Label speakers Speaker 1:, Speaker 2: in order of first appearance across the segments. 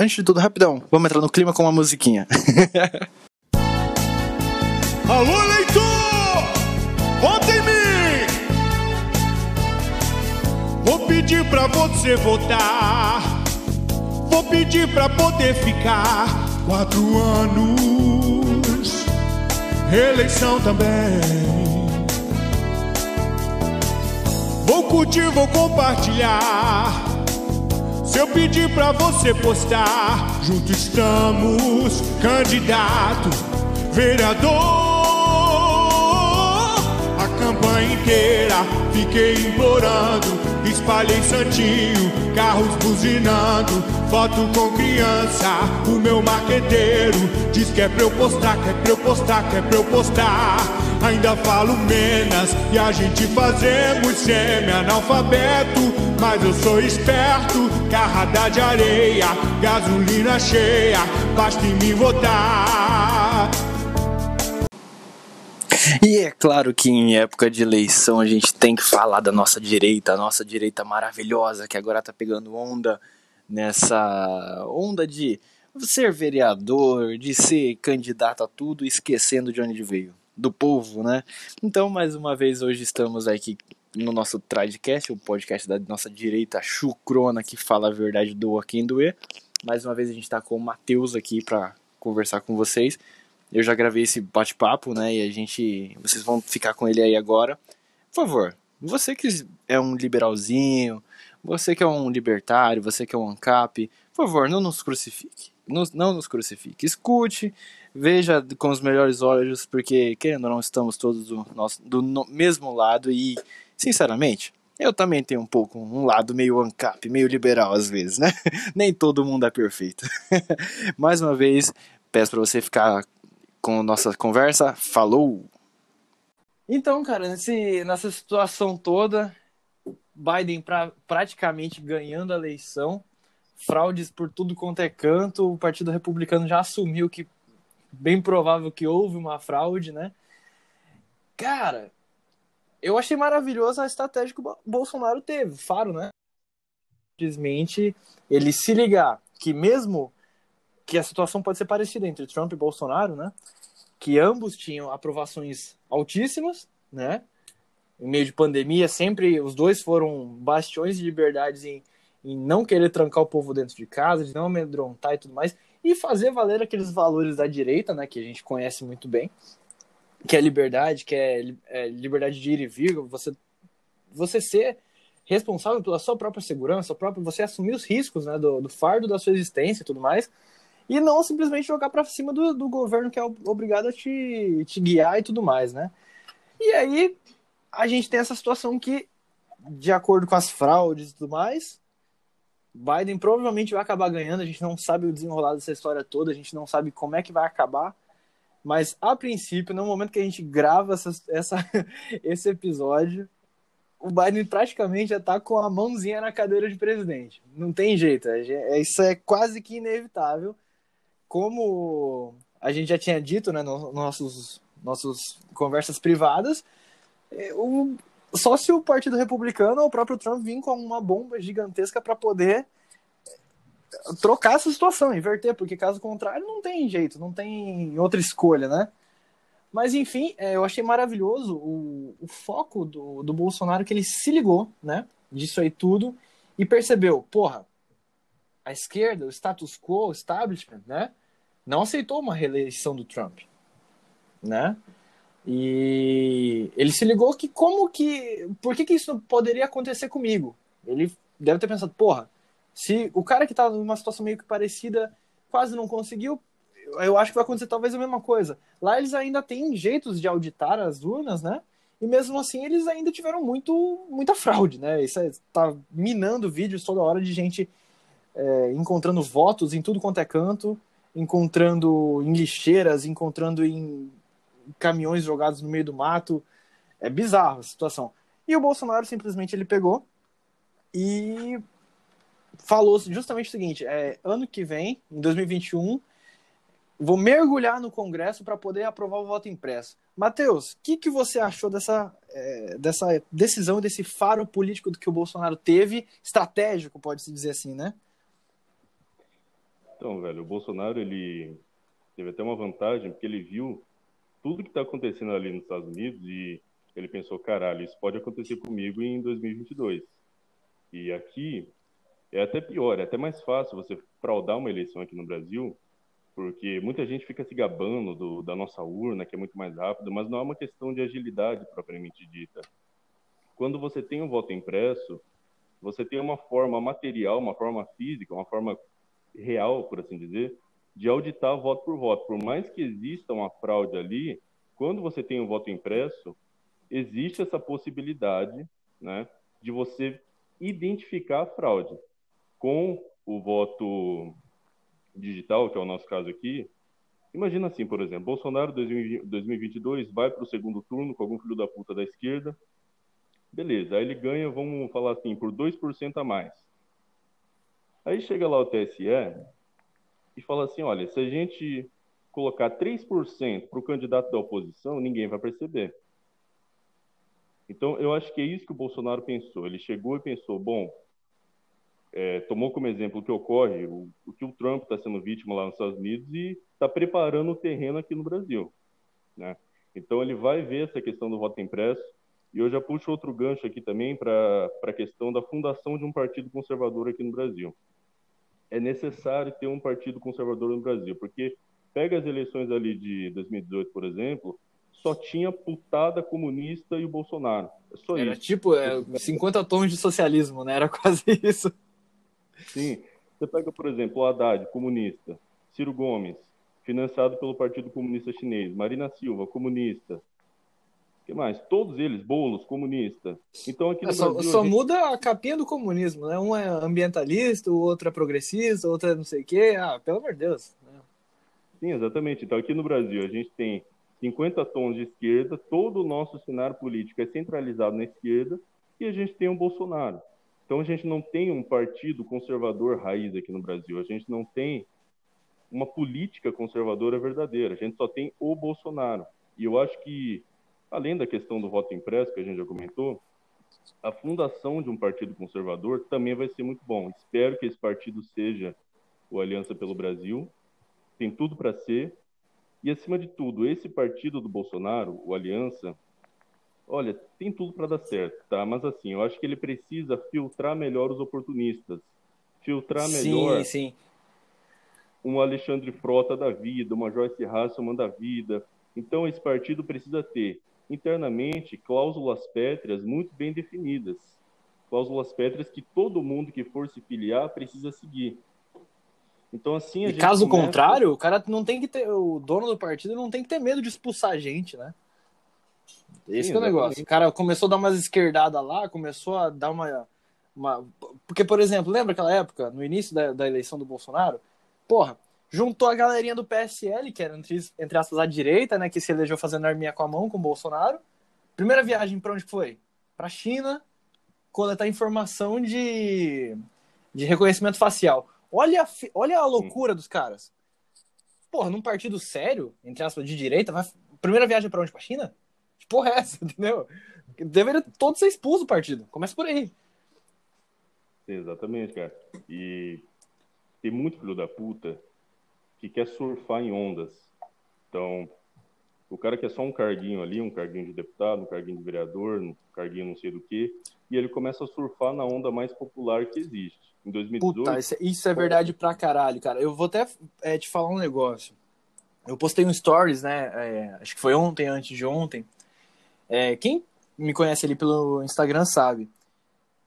Speaker 1: antes de tudo, rapidão, vamos entrar no clima com uma musiquinha.
Speaker 2: Alô, eleitor! Vota em mim! Vou pedir pra você votar. Vou pedir pra poder ficar quatro anos. Eleição também. Vou curtir, vou compartilhar. Se eu pedir pra você postar, junto estamos, candidato, vereador. A campanha inteira fiquei implorando, espalhei santinho, carros buzinando, foto com criança. O meu marqueteiro diz que é pra eu postar, que é pra eu postar, que é pra eu postar. Ainda falo menos e a gente fazemos semi-analfabeto. Mas eu sou esperto, carrada de areia, gasolina cheia, basta em me votar.
Speaker 1: E é claro que em época de eleição a gente tem que falar da nossa direita, a nossa direita maravilhosa que agora tá pegando onda nessa onda de ser vereador, de ser candidato a tudo, esquecendo de onde veio, do povo, né? Então, mais uma vez, hoje estamos aqui no nosso Tridecast, o podcast da nossa direita chucrona que fala a verdade do quem doer. Mais uma vez a gente está com o Matheus aqui para conversar com vocês. Eu já gravei esse bate-papo, né? E a gente. Vocês vão ficar com ele aí agora. Por favor, você que é um liberalzinho, você que é um libertário, você que é um ANCAP, por favor, não nos crucifique. Nos, não nos crucifique. Escute, veja com os melhores olhos, porque, querendo ou não, estamos todos do, nosso, do no, mesmo lado e, sinceramente, eu também tenho um pouco um lado meio ANCAP, meio liberal às vezes, né? Nem todo mundo é perfeito. Mais uma vez, peço para você ficar com nossa conversa. Falou! Então, cara, nesse, nessa situação toda, Biden pra, praticamente ganhando a eleição, fraudes por tudo quanto é canto, o Partido Republicano já assumiu que bem provável que houve uma fraude, né? Cara, eu achei maravilhosa a estratégia que o Bolsonaro teve, Faro, né? Simplesmente ele se ligar que mesmo que a situação pode ser parecida entre Trump e Bolsonaro, né? Que ambos tinham aprovações altíssimas, né? Em meio de pandemia, sempre os dois foram bastiões de liberdades em, em não querer trancar o povo dentro de casa, de não amedrontar e tudo mais, e fazer valer aqueles valores da direita, né? Que a gente conhece muito bem, que é liberdade, que é, é liberdade de ir e vir, você, você ser responsável pela sua própria segurança, próprio, você assumir os riscos né, do, do fardo da sua existência e tudo mais, e não simplesmente jogar para cima do, do governo que é obrigado a te, te guiar e tudo mais, né? E aí a gente tem essa situação que, de acordo com as fraudes e tudo mais, Biden provavelmente vai acabar ganhando. A gente não sabe o desenrolar dessa história toda, a gente não sabe como é que vai acabar. Mas a princípio, no momento que a gente grava essa, essa esse episódio, o Biden praticamente já tá com a mãozinha na cadeira de presidente. Não tem jeito, é, isso é quase que inevitável como a gente já tinha dito, né, nos nossos nossos conversas privadas, é, o, só se o Partido Republicano ou o próprio Trump vir com uma bomba gigantesca para poder trocar essa situação, inverter, porque caso contrário não tem jeito, não tem outra escolha, né? Mas enfim, é, eu achei maravilhoso o, o foco do, do Bolsonaro que ele se ligou, né? Disso aí tudo e percebeu, porra, a esquerda, o status quo, o establishment, né? não aceitou uma reeleição do Trump, né? E ele se ligou que como que, por que que isso poderia acontecer comigo? Ele deve ter pensado, porra, se o cara que tá numa situação meio que parecida quase não conseguiu, eu acho que vai acontecer talvez a mesma coisa. Lá eles ainda têm jeitos de auditar as urnas, né? E mesmo assim eles ainda tiveram muito, muita fraude, né? Isso é, tá minando vídeos toda hora de gente é, encontrando votos em tudo quanto é canto encontrando em lixeiras, encontrando em caminhões jogados no meio do mato. É bizarro a situação. E o Bolsonaro simplesmente ele pegou e falou justamente o seguinte: é, ano que vem, em 2021, vou mergulhar no Congresso para poder aprovar o voto impresso. Matheus, o que, que você achou dessa, é, dessa decisão, desse faro político que o Bolsonaro teve, estratégico, pode-se dizer assim, né?
Speaker 3: Então, velho, o Bolsonaro, ele teve até uma vantagem, porque ele viu tudo que está acontecendo ali nos Estados Unidos e ele pensou, caralho, isso pode acontecer comigo em 2022. E aqui é até pior, é até mais fácil você fraudar uma eleição aqui no Brasil, porque muita gente fica se gabando do, da nossa urna, que é muito mais rápido, mas não é uma questão de agilidade propriamente dita. Quando você tem um voto impresso, você tem uma forma material, uma forma física, uma forma real, por assim dizer, de auditar voto por voto. Por mais que exista uma fraude ali, quando você tem um voto impresso, existe essa possibilidade né, de você identificar a fraude. Com o voto digital, que é o nosso caso aqui, imagina assim, por exemplo, Bolsonaro 2022 vai para o segundo turno com algum filho da puta da esquerda, beleza, aí ele ganha, vamos falar assim, por 2% a mais. Aí chega lá o TSE e fala assim: olha, se a gente colocar 3% para o candidato da oposição, ninguém vai perceber. Então, eu acho que é isso que o Bolsonaro pensou. Ele chegou e pensou: bom, é, tomou como exemplo o que ocorre, o, o que o Trump está sendo vítima lá nos Estados Unidos e está preparando o terreno aqui no Brasil. Né? Então, ele vai ver essa questão do voto impresso. E eu já puxo outro gancho aqui também para a questão da fundação de um partido conservador aqui no Brasil é necessário ter um partido conservador no Brasil, porque pega as eleições ali de 2018, por exemplo, só tinha putada comunista e o Bolsonaro. É só
Speaker 1: Era
Speaker 3: isso.
Speaker 1: tipo é, 50 tons de socialismo, né? Era quase isso.
Speaker 3: Sim. Você pega, por exemplo, o Haddad, comunista, Ciro Gomes, financiado pelo Partido Comunista Chinês, Marina Silva, comunista, que mais? Todos eles, bolos, comunista. Então aqui no
Speaker 1: é, só,
Speaker 3: Brasil,
Speaker 1: só
Speaker 3: gente...
Speaker 1: muda a capinha do comunismo, né? Um é ambientalista, o outro é progressista, o outro é não sei o quê. Ah, pelo amor de Deus. Né?
Speaker 3: Sim, exatamente. Então aqui no Brasil a gente tem 50 tons de esquerda, todo o nosso cenário político é centralizado na esquerda e a gente tem um Bolsonaro. Então a gente não tem um partido conservador raiz aqui no Brasil, a gente não tem uma política conservadora verdadeira, a gente só tem o Bolsonaro. E eu acho que além da questão do voto impresso, que a gente já comentou, a fundação de um partido conservador também vai ser muito bom. Espero que esse partido seja o Aliança pelo Brasil. Tem tudo para ser. E, acima de tudo, esse partido do Bolsonaro, o Aliança, olha, tem tudo para dar certo, tá? Mas, assim, eu acho que ele precisa filtrar melhor os oportunistas. Filtrar melhor
Speaker 1: sim, sim.
Speaker 3: um Alexandre Frota da vida, uma Joyce Hasselman da vida. Então, esse partido precisa ter internamente cláusulas pétreas muito bem definidas. Cláusulas pétreas que todo mundo que for se filiar precisa seguir. Então, assim,
Speaker 1: e caso começa... contrário, o cara não tem que ter. O dono do partido não tem que ter medo de expulsar a gente, né? Esse Sim, é o negócio. O cara começou a dar umas esquerdadas lá, começou a dar uma, uma. Porque, por exemplo, lembra aquela época, no início da, da eleição do Bolsonaro? Porra, juntou a galerinha do PSL, que era entre, entre aspas a direita, né, que se elegeu fazendo arminha com a mão com o Bolsonaro. Primeira viagem para onde foi? Para China, coletar informação de, de reconhecimento facial. Olha a, olha a loucura dos caras. Porra, num partido sério, entre aspas, de direita, vai... primeira viagem para onde? Para China? Que porra é essa, entendeu? Deveria todo ser expulso o partido. Começa por aí.
Speaker 3: Exatamente, cara. E tem muito filho da puta que quer surfar em ondas. Então, o cara quer só um carguinho ali, um carguinho de deputado, um carguinho de vereador, um carguinho não sei do que, e ele começa a surfar na onda mais popular que existe. Em 2018...
Speaker 1: Puta, isso, é, isso é verdade pra caralho, cara. Eu vou até é, te falar um negócio. Eu postei um stories, né, é, acho que foi ontem, antes de ontem. É, quem me conhece ali pelo Instagram sabe.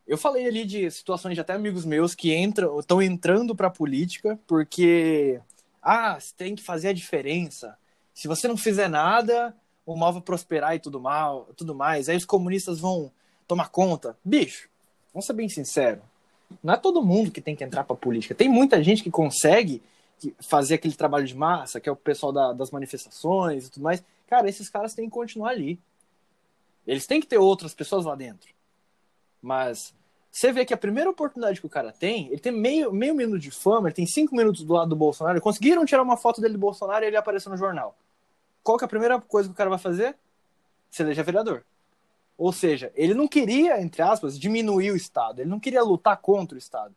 Speaker 1: Eu falei ali de situações de até amigos meus que entram, estão entrando pra política porque ah, você tem que fazer a diferença. Se você não fizer nada, o mal vai prosperar e tudo mal, tudo mais. Aí os comunistas vão tomar conta. Bicho, vamos ser bem sinceros. Não é todo mundo que tem que entrar para política. Tem muita gente que consegue fazer aquele trabalho de massa, que é o pessoal da, das manifestações e tudo mais. Cara, esses caras têm que continuar ali. Eles têm que ter outras pessoas lá dentro. Mas você vê que a primeira oportunidade que o cara tem, ele tem meio, meio minuto de fama, ele tem cinco minutos do lado do Bolsonaro, conseguiram tirar uma foto dele do Bolsonaro e ele apareceu no jornal. Qual que é a primeira coisa que o cara vai fazer? Se eleger vereador. Ou seja, ele não queria, entre aspas, diminuir o Estado, ele não queria lutar contra o Estado.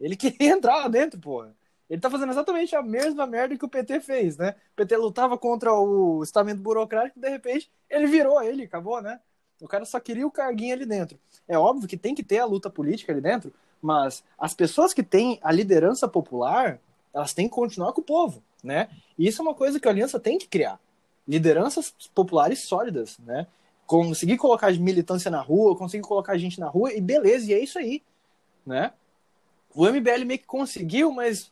Speaker 1: Ele queria entrar lá dentro, porra. Ele tá fazendo exatamente a mesma merda que o PT fez, né? O PT lutava contra o estamento burocrático, de repente ele virou ele, acabou, né? O cara só queria o carguinho ali dentro. É óbvio que tem que ter a luta política ali dentro, mas as pessoas que têm a liderança popular, elas têm que continuar com o povo, né? E isso é uma coisa que a Aliança tem que criar. Lideranças populares sólidas, né? Conseguir colocar militância na rua, conseguir colocar gente na rua, e beleza, e é isso aí, né? O MBL meio que conseguiu, mas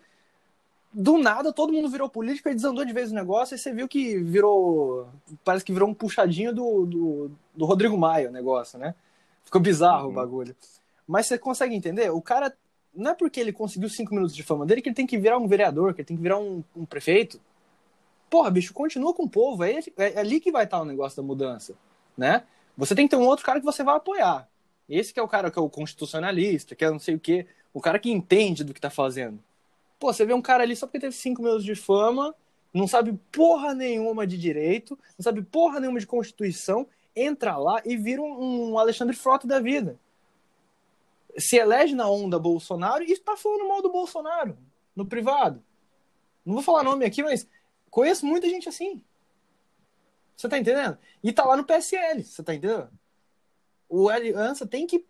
Speaker 1: do nada todo mundo virou político e desandou de vez o negócio, e você viu que virou. Parece que virou um puxadinho do, do, do Rodrigo Maia o negócio, né? Ficou bizarro uhum. o bagulho. Mas você consegue entender? O cara. Não é porque ele conseguiu cinco minutos de fama dele que ele tem que virar um vereador, que ele tem que virar um, um prefeito. Porra, bicho, continua com o povo. É, é, ali que vai estar o negócio da mudança, né? Você tem que ter um outro cara que você vai apoiar. Esse que é o cara que é o constitucionalista, que é não sei o quê, o cara que entende do que tá fazendo. Pô, você vê um cara ali só porque teve cinco minutos de fama, não sabe porra nenhuma de direito, não sabe porra nenhuma de Constituição, entra lá e vira um, um Alexandre Frota da vida. Se elege na onda Bolsonaro e está falando mal do Bolsonaro no privado. Não vou falar nome aqui, mas conheço muita gente assim. Você tá entendendo? E tá lá no PSL, você tá entendendo? O Aliança tem que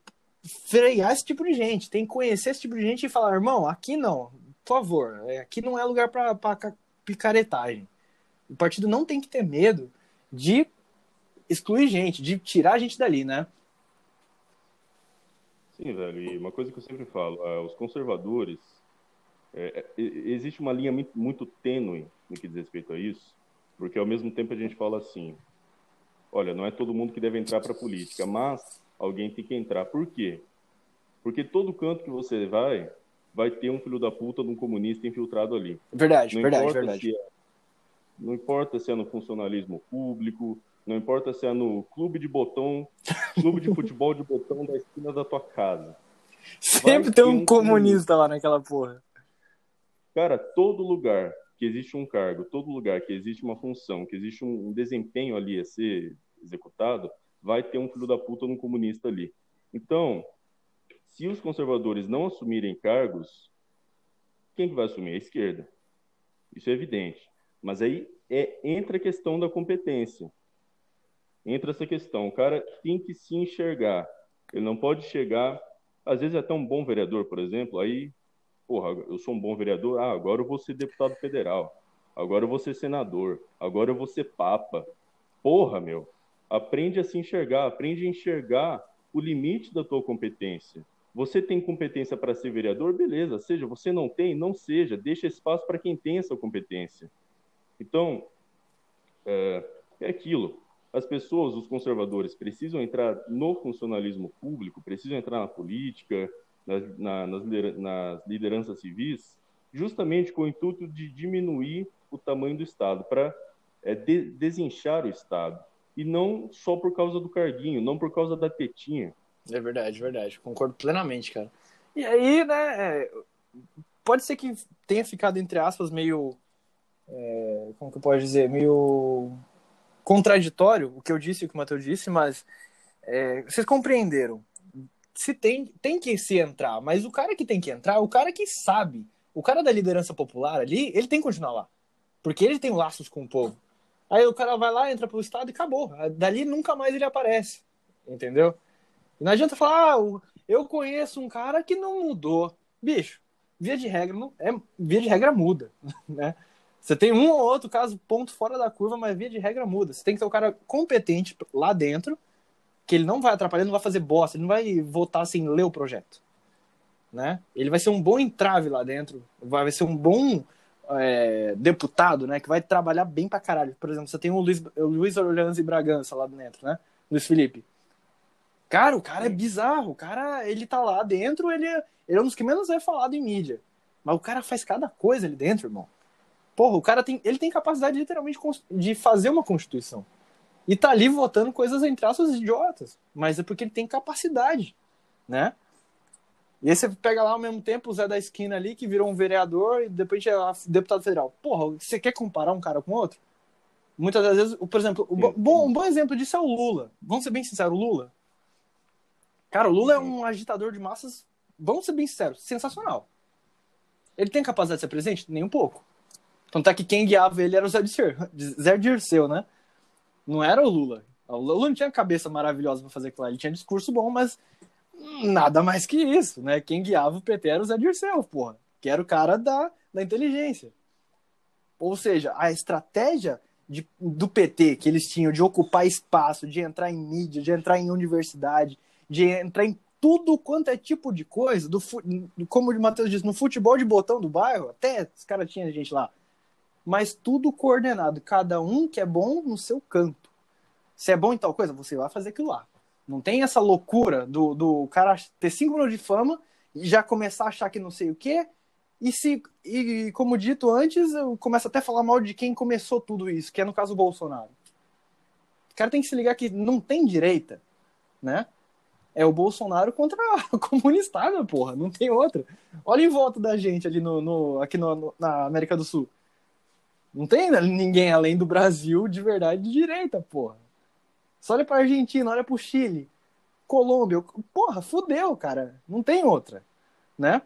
Speaker 1: frear esse tipo de gente, tem que conhecer esse tipo de gente e falar, irmão, aqui não, por favor, é, aqui não é lugar para picaretagem. O partido não tem que ter medo de excluir gente, de tirar a gente dali, né?
Speaker 3: Sim, velho. E uma coisa que eu sempre falo, uh, os conservadores, é, é, existe uma linha muito, muito tênue no que diz respeito a isso, porque ao mesmo tempo a gente fala assim, olha, não é todo mundo que deve entrar para a política, mas alguém tem que entrar. Por quê? Porque todo canto que você vai, vai ter um filho da puta de um comunista infiltrado ali.
Speaker 1: Verdade, não verdade, verdade.
Speaker 3: É, não importa se é no funcionalismo público, não importa se é no clube de botão, clube de futebol de botão da esquina da tua casa.
Speaker 1: Sempre tem um, um comunista lá naquela porra.
Speaker 3: Cara, todo lugar que existe um cargo, todo lugar que existe uma função, que existe um desempenho ali a ser executado, vai ter um filho da puta no comunista ali. Então, se os conservadores não assumirem cargos, quem que vai assumir? A esquerda. Isso é evidente. Mas aí é, entra a questão da competência. Entra essa questão. O cara tem que se enxergar. Ele não pode chegar. Às vezes é até um bom vereador, por exemplo, aí, porra, eu sou um bom vereador, ah, agora eu vou ser deputado federal, agora eu vou ser senador, agora eu vou ser papa. Porra, meu, aprende a se enxergar, aprende a enxergar o limite da tua competência. Você tem competência para ser vereador? Beleza, seja, você não tem, não seja, deixa espaço para quem tem essa competência. Então, é, é aquilo. As pessoas, os conservadores, precisam entrar no funcionalismo público, precisam entrar na política, nas, na, nas, lideranças civis, justamente com o intuito de diminuir o tamanho do Estado, para é, de, desinchar o Estado. E não só por causa do carguinho, não por causa da tetinha.
Speaker 1: É verdade, verdade. Concordo plenamente, cara. E aí, né, é, pode ser que tenha ficado, entre aspas, meio. É, como que eu posso dizer? Meio contraditório o que eu disse e o que o Matheus disse, mas é, vocês compreenderam. Se tem, tem que se entrar, mas o cara que tem que entrar, o cara que sabe, o cara da liderança popular ali, ele tem que continuar lá. Porque ele tem laços com o povo. Aí o cara vai lá, entra pro Estado e acabou. Dali nunca mais ele aparece. Entendeu? Não adianta falar, ah, eu conheço um cara que não mudou. Bicho, via de regra, não, é, via de regra muda, né? Você tem um ou outro caso, ponto fora da curva, mas via de regra muda. Você tem que ter um cara competente lá dentro, que ele não vai atrapalhar, não vai fazer bosta, ele não vai votar sem ler o projeto. Né? Ele vai ser um bom entrave lá dentro, vai ser um bom é, deputado, né? Que vai trabalhar bem pra caralho. Por exemplo, você tem o Luiz, o Luiz Orleans e Bragança lá dentro, né? Luiz Felipe. Cara, o cara é bizarro. O cara, ele tá lá dentro, ele é, ele é um dos que menos é falado em mídia. Mas o cara faz cada coisa ali dentro, irmão. Porra, o cara tem, ele tem capacidade literalmente de fazer uma constituição. E tá ali votando coisas entre aspas idiotas. Mas é porque ele tem capacidade, né? E aí você pega lá ao mesmo tempo o Zé da esquina ali, que virou um vereador e depois é deputado federal. Porra, você quer comparar um cara com outro? Muitas das vezes, por exemplo, bom, um bom exemplo disso é o Lula. Vamos ser bem sinceros, o Lula. Cara, o Lula é um agitador de massas, vamos ser bem sinceros, sensacional. Ele tem capacidade de ser presidente? Nem um pouco. Tanto é que quem guiava ele era o Zé Dirceu, Zé Dirceu né? Não era o Lula. O Lula não tinha cabeça maravilhosa para fazer aquilo. Ele tinha discurso bom, mas nada mais que isso, né? Quem guiava o PT era o Zé Dirceu, porra. Que era o cara da, da inteligência. Ou seja, a estratégia de, do PT que eles tinham de ocupar espaço, de entrar em mídia, de entrar em universidade, de entrar em tudo quanto é tipo de coisa, do, como o Matheus disse, no futebol de botão do bairro, até os caras tinham gente lá, mas tudo coordenado, cada um que é bom no seu canto. Se é bom em tal coisa, você vai fazer aquilo lá. Não tem essa loucura do, do cara ter cinco minutos de fama e já começar a achar que não sei o quê. E se, e como dito antes, eu começo até a falar mal de quem começou tudo isso, que é no caso o Bolsonaro. O cara tem que se ligar que não tem direita, né? É o Bolsonaro contra a comunistada, porra, não tem outra. Olha em volta da gente ali no, no aqui no, no, na América do Sul. Não tem ninguém além do Brasil de verdade de direita, porra. Só olha pra Argentina, olha pro Chile, Colômbia. Porra, fudeu, cara. Não tem outra, né?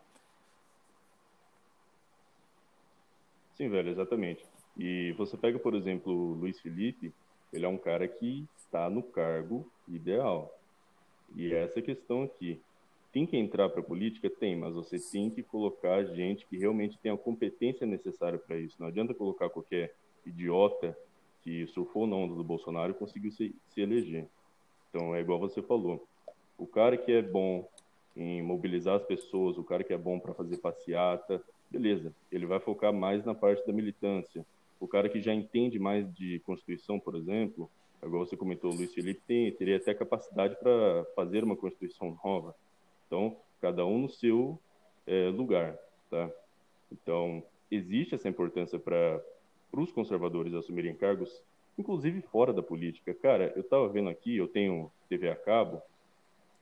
Speaker 3: Sim, velho, exatamente. E você pega, por exemplo, o Luiz Felipe, ele é um cara que está no cargo ideal. E é essa questão aqui. Tem que entrar para a política? Tem, mas você tem que colocar gente que realmente tem a competência necessária para isso. Não adianta colocar qualquer idiota que surfou na onda do Bolsonaro e conseguiu se, se eleger. Então, é igual você falou. O cara que é bom em mobilizar as pessoas, o cara que é bom para fazer passeata, beleza, ele vai focar mais na parte da militância. O cara que já entende mais de Constituição, por exemplo, igual você comentou, o Luiz Felipe tem, teria até capacidade para fazer uma Constituição nova. Então, cada um no seu é, lugar, tá? Então, existe essa importância para os conservadores assumirem cargos, inclusive fora da política. Cara, eu estava vendo aqui, eu tenho TV a cabo,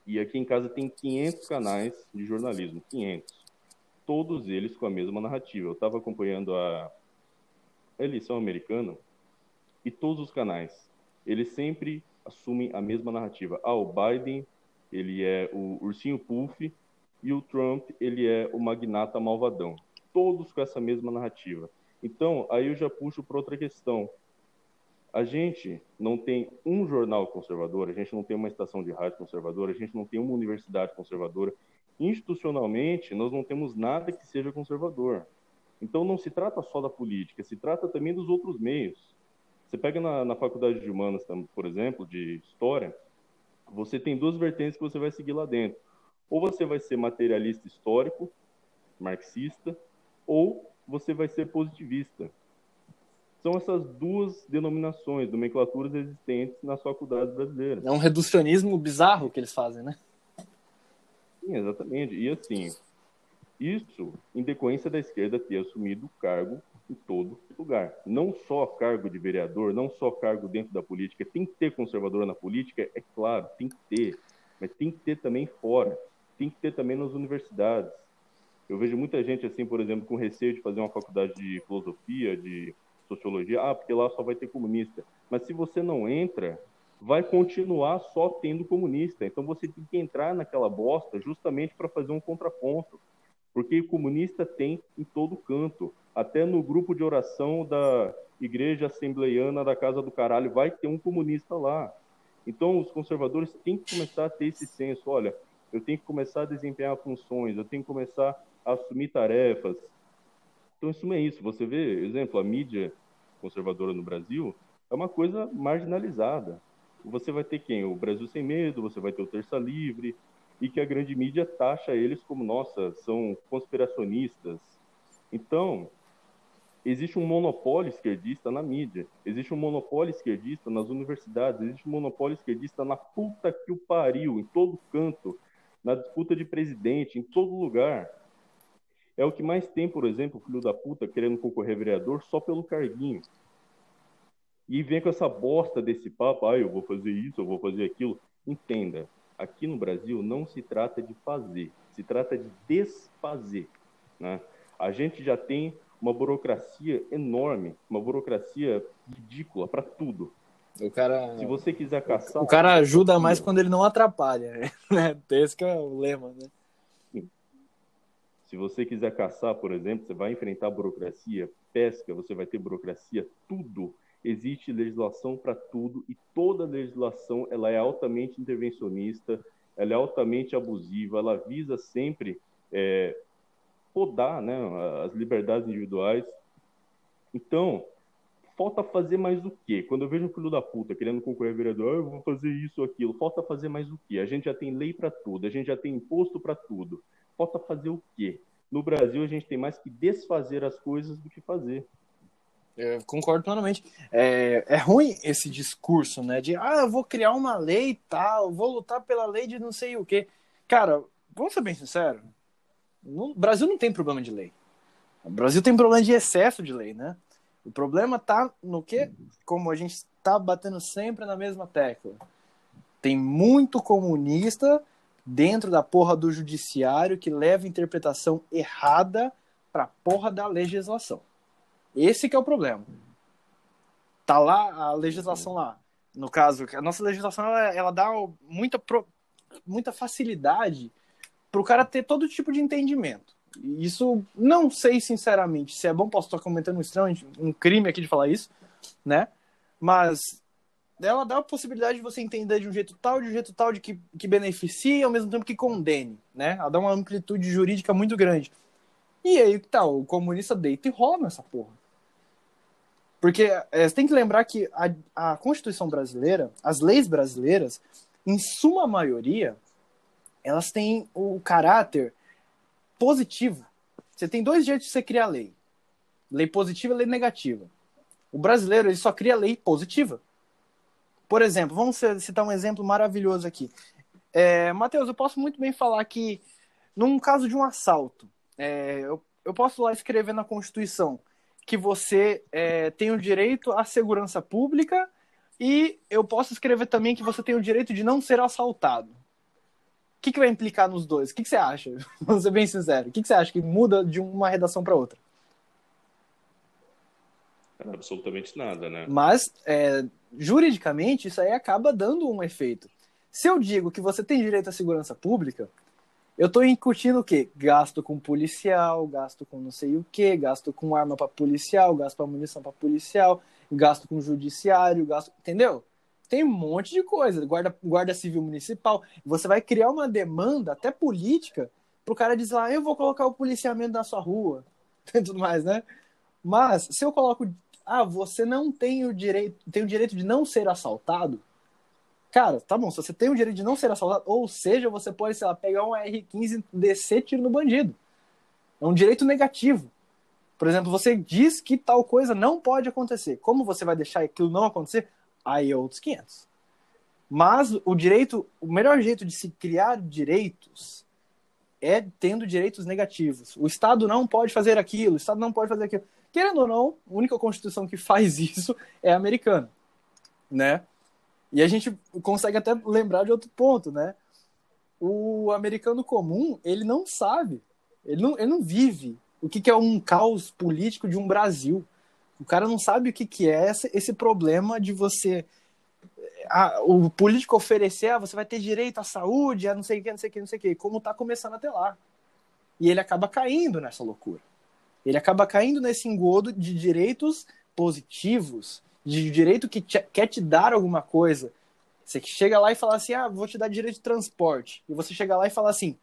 Speaker 3: e aqui em casa tem 500 canais de jornalismo, 500. Todos eles com a mesma narrativa. Eu estava acompanhando a eleição americana e todos os canais, eles sempre assumem a mesma narrativa. Ah, o Biden, ele é o ursinho puff e o Trump, ele é o magnata malvadão. Todos com essa mesma narrativa. Então, aí eu já puxo para outra questão. A gente não tem um jornal conservador, a gente não tem uma estação de rádio conservadora, a gente não tem uma universidade conservadora. Institucionalmente, nós não temos nada que seja conservador. Então, não se trata só da política, se trata também dos outros meios. Você pega na, na faculdade de humanas, por exemplo, de história, você tem duas vertentes que você vai seguir lá dentro. Ou você vai ser materialista histórico, marxista, ou você vai ser positivista. São essas duas denominações, nomenclaturas existentes nas faculdades brasileiras.
Speaker 1: É um reducionismo bizarro que eles fazem, né?
Speaker 3: Sim, exatamente. E assim, isso em decorrência da esquerda ter assumido o cargo em todo lugar. Não só cargo de vereador, não só cargo dentro da política. Tem que ter conservador na política, é claro, tem que ter. Mas tem que ter também fora. Tem que ter também nas universidades. Eu vejo muita gente, assim, por exemplo, com receio de fazer uma faculdade de filosofia, de sociologia, ah, porque lá só vai ter comunista. Mas se você não entra, vai continuar só tendo comunista. Então você tem que entrar naquela bosta justamente para fazer um contraponto. Porque comunista tem em todo canto. Até no grupo de oração da Igreja Assembleiana da Casa do Caralho vai ter um comunista lá. Então os conservadores têm que começar a ter esse senso. Olha, eu tenho que começar a desempenhar funções, eu tenho que começar assumir tarefas. Então, isso não é isso. Você vê, exemplo, a mídia conservadora no Brasil é uma coisa marginalizada. Você vai ter quem? O Brasil Sem Medo, você vai ter o Terça Livre, e que a grande mídia taxa eles como, nossa, são conspiracionistas. Então, existe um monopólio esquerdista na mídia, existe um monopólio esquerdista nas universidades, existe um monopólio esquerdista na puta que o pariu, em todo canto, na disputa de presidente, em todo lugar. É o que mais tem, por exemplo, filho da puta querendo concorrer vereador só pelo carguinho. E vem com essa bosta desse papo, ah, eu vou fazer isso, eu vou fazer aquilo. Entenda, aqui no Brasil não se trata de fazer, se trata de desfazer. Né? A gente já tem uma burocracia enorme, uma burocracia ridícula para tudo.
Speaker 1: O cara.
Speaker 3: Se você quiser caçar.
Speaker 1: O cara ajuda mais quando ele não atrapalha, né? Esse que é o lema, né?
Speaker 3: Se você quiser caçar, por exemplo, você vai enfrentar burocracia, pesca, você vai ter burocracia, tudo. Existe legislação para tudo e toda legislação ela é altamente intervencionista, ela é altamente abusiva, ela visa sempre é, podar né, as liberdades individuais. Então, falta fazer mais o quê? Quando eu vejo um filho da puta querendo concorrer a vereador, ah, eu vou fazer isso, aquilo, falta fazer mais o quê? A gente já tem lei para tudo, a gente já tem imposto para tudo. Falta fazer o quê? No Brasil, a gente tem mais que desfazer as coisas do que fazer.
Speaker 1: Eu concordo plenamente. É, é ruim esse discurso, né? De, ah, eu vou criar uma lei e tal, vou lutar pela lei de não sei o quê. Cara, vamos ser bem sinceros. O Brasil não tem problema de lei. O Brasil tem problema de excesso de lei, né? O problema tá no que, como a gente está batendo sempre na mesma tecla. Tem muito comunista dentro da porra do judiciário que leva interpretação errada pra porra da legislação. Esse que é o problema. Tá lá a legislação lá. No caso, a nossa legislação ela, ela dá muita, muita facilidade para o cara ter todo tipo de entendimento. Isso não sei sinceramente se é bom, posso estar comentando um estranho, um crime aqui de falar isso, né? Mas ela dá a possibilidade de você entender de um jeito tal, de um jeito tal, de que, que beneficie ao mesmo tempo que condene, né? Ela dá uma amplitude jurídica muito grande. E aí, tá, o comunista deita e rola nessa porra. Porque é, você tem que lembrar que a, a Constituição brasileira, as leis brasileiras, em suma maioria, elas têm o caráter positivo. Você tem dois jeitos de você criar lei: lei positiva e lei negativa. O brasileiro ele só cria lei positiva. Por exemplo, vamos citar um exemplo maravilhoso aqui. É, Matheus, eu posso muito bem falar que, num caso de um assalto, é, eu, eu posso lá escrever na Constituição que você é, tem o direito à segurança pública e eu posso escrever também que você tem o direito de não ser assaltado que, que vai implicar nos dois? O que, que você acha? Vamos ser bem sincero. O que, que você acha que muda de uma redação para outra?
Speaker 3: Absolutamente nada, né?
Speaker 1: Mas, é, juridicamente, isso aí acaba dando um efeito. Se eu digo que você tem direito à segurança pública, eu estou incutindo o quê? Gasto com policial, gasto com não sei o quê, gasto com arma para policial, gasto para munição para policial, gasto com judiciário, gasto. Entendeu? Tem um monte de coisa, guarda, guarda civil municipal. Você vai criar uma demanda, até política, para o cara dizer, ah, eu vou colocar o policiamento na sua rua, tudo mais, né? Mas, se eu coloco, ah, você não tem o direito, tem o direito de não ser assaltado, cara, tá bom, se você tem o direito de não ser assaltado, ou seja, você pode, sei lá, pegar um R15 e descer tiro no bandido. É um direito negativo. Por exemplo, você diz que tal coisa não pode acontecer. Como você vai deixar aquilo não acontecer? Aí outros 500. Mas o direito, o melhor jeito de se criar direitos é tendo direitos negativos. O Estado não pode fazer aquilo, o Estado não pode fazer aquilo. Querendo ou não, a única constituição que faz isso é a americana, né? E a gente consegue até lembrar de outro ponto, né? O americano comum, ele não sabe, ele não, ele não vive o que, que é um caos político de um Brasil. O cara não sabe o que, que é esse, esse problema de você. A, o político oferecer, ah, você vai ter direito à saúde, a não sei o que, não sei o que, não sei o que, como tá começando até lá. E ele acaba caindo nessa loucura. Ele acaba caindo nesse engodo de direitos positivos, de direito que te, quer te dar alguma coisa. Você chega lá e fala assim, ah, vou te dar direito de transporte. E você chega lá e fala assim,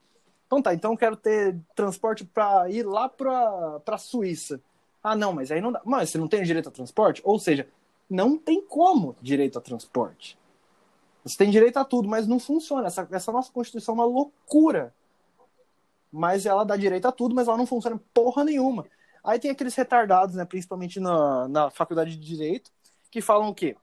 Speaker 1: então tá, então eu quero ter transporte para ir lá para a Suíça. Ah, não, mas aí não dá. Mas você não tem direito a transporte? Ou seja, não tem como direito a transporte. Você tem direito a tudo, mas não funciona. Essa, essa nossa Constituição é uma loucura. Mas ela dá direito a tudo, mas ela não funciona porra nenhuma. Aí tem aqueles retardados, né, principalmente na, na faculdade de Direito, que falam o quê?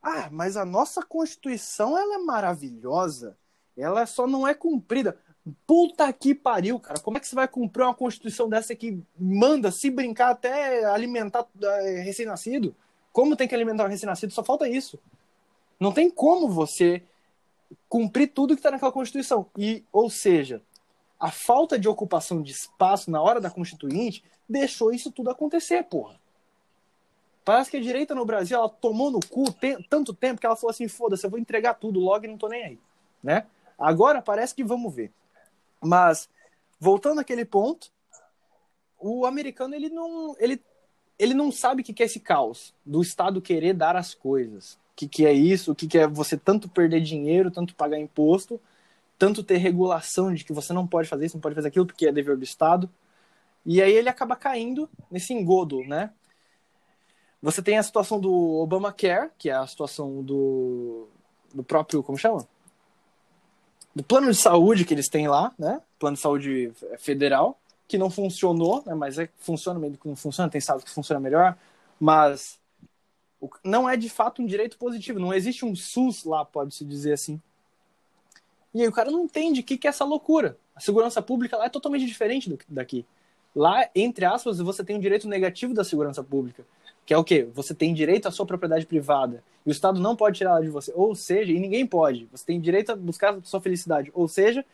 Speaker 1: Ah, mas a nossa Constituição ela é maravilhosa. Ela só não é cumprida. Puta que pariu, cara. Como é que você vai cumprir uma constituição dessa que manda, se brincar, até alimentar é, recém-nascido? Como tem que alimentar o recém-nascido? Só falta isso. Não tem como você cumprir tudo que está naquela constituição. E, ou seja, a falta de ocupação de espaço na hora da constituinte deixou isso tudo acontecer, porra. Parece que a direita no Brasil ela tomou no cu tanto tempo que ela falou assim: foda-se, eu vou entregar tudo logo e não tô nem aí. Né? Agora parece que vamos ver. Mas voltando àquele ponto, o americano ele não, ele, ele não sabe o que é esse caos do Estado querer dar as coisas. O que, que é isso? O que, que é você tanto perder dinheiro, tanto pagar imposto, tanto ter regulação de que você não pode fazer isso, não pode fazer aquilo porque é dever do Estado. E aí ele acaba caindo nesse engodo, né? Você tem a situação do Obamacare, que é a situação do, do próprio, como chama? Do plano de saúde que eles têm lá, né? Plano de saúde federal, que não funcionou, né? mas é, funciona meio que não funciona, tem estados que funciona melhor, mas não é de fato um direito positivo, não existe um SUS lá, pode-se dizer assim. E aí o cara não entende o que, que é essa loucura. A segurança pública lá é totalmente diferente do, daqui. Lá, entre aspas, você tem um direito negativo da segurança pública, que é o quê? Você tem direito à sua propriedade privada. E o Estado não pode tirar ela de você. Ou seja, e ninguém pode. Você tem direito a buscar a sua felicidade. Ou seja,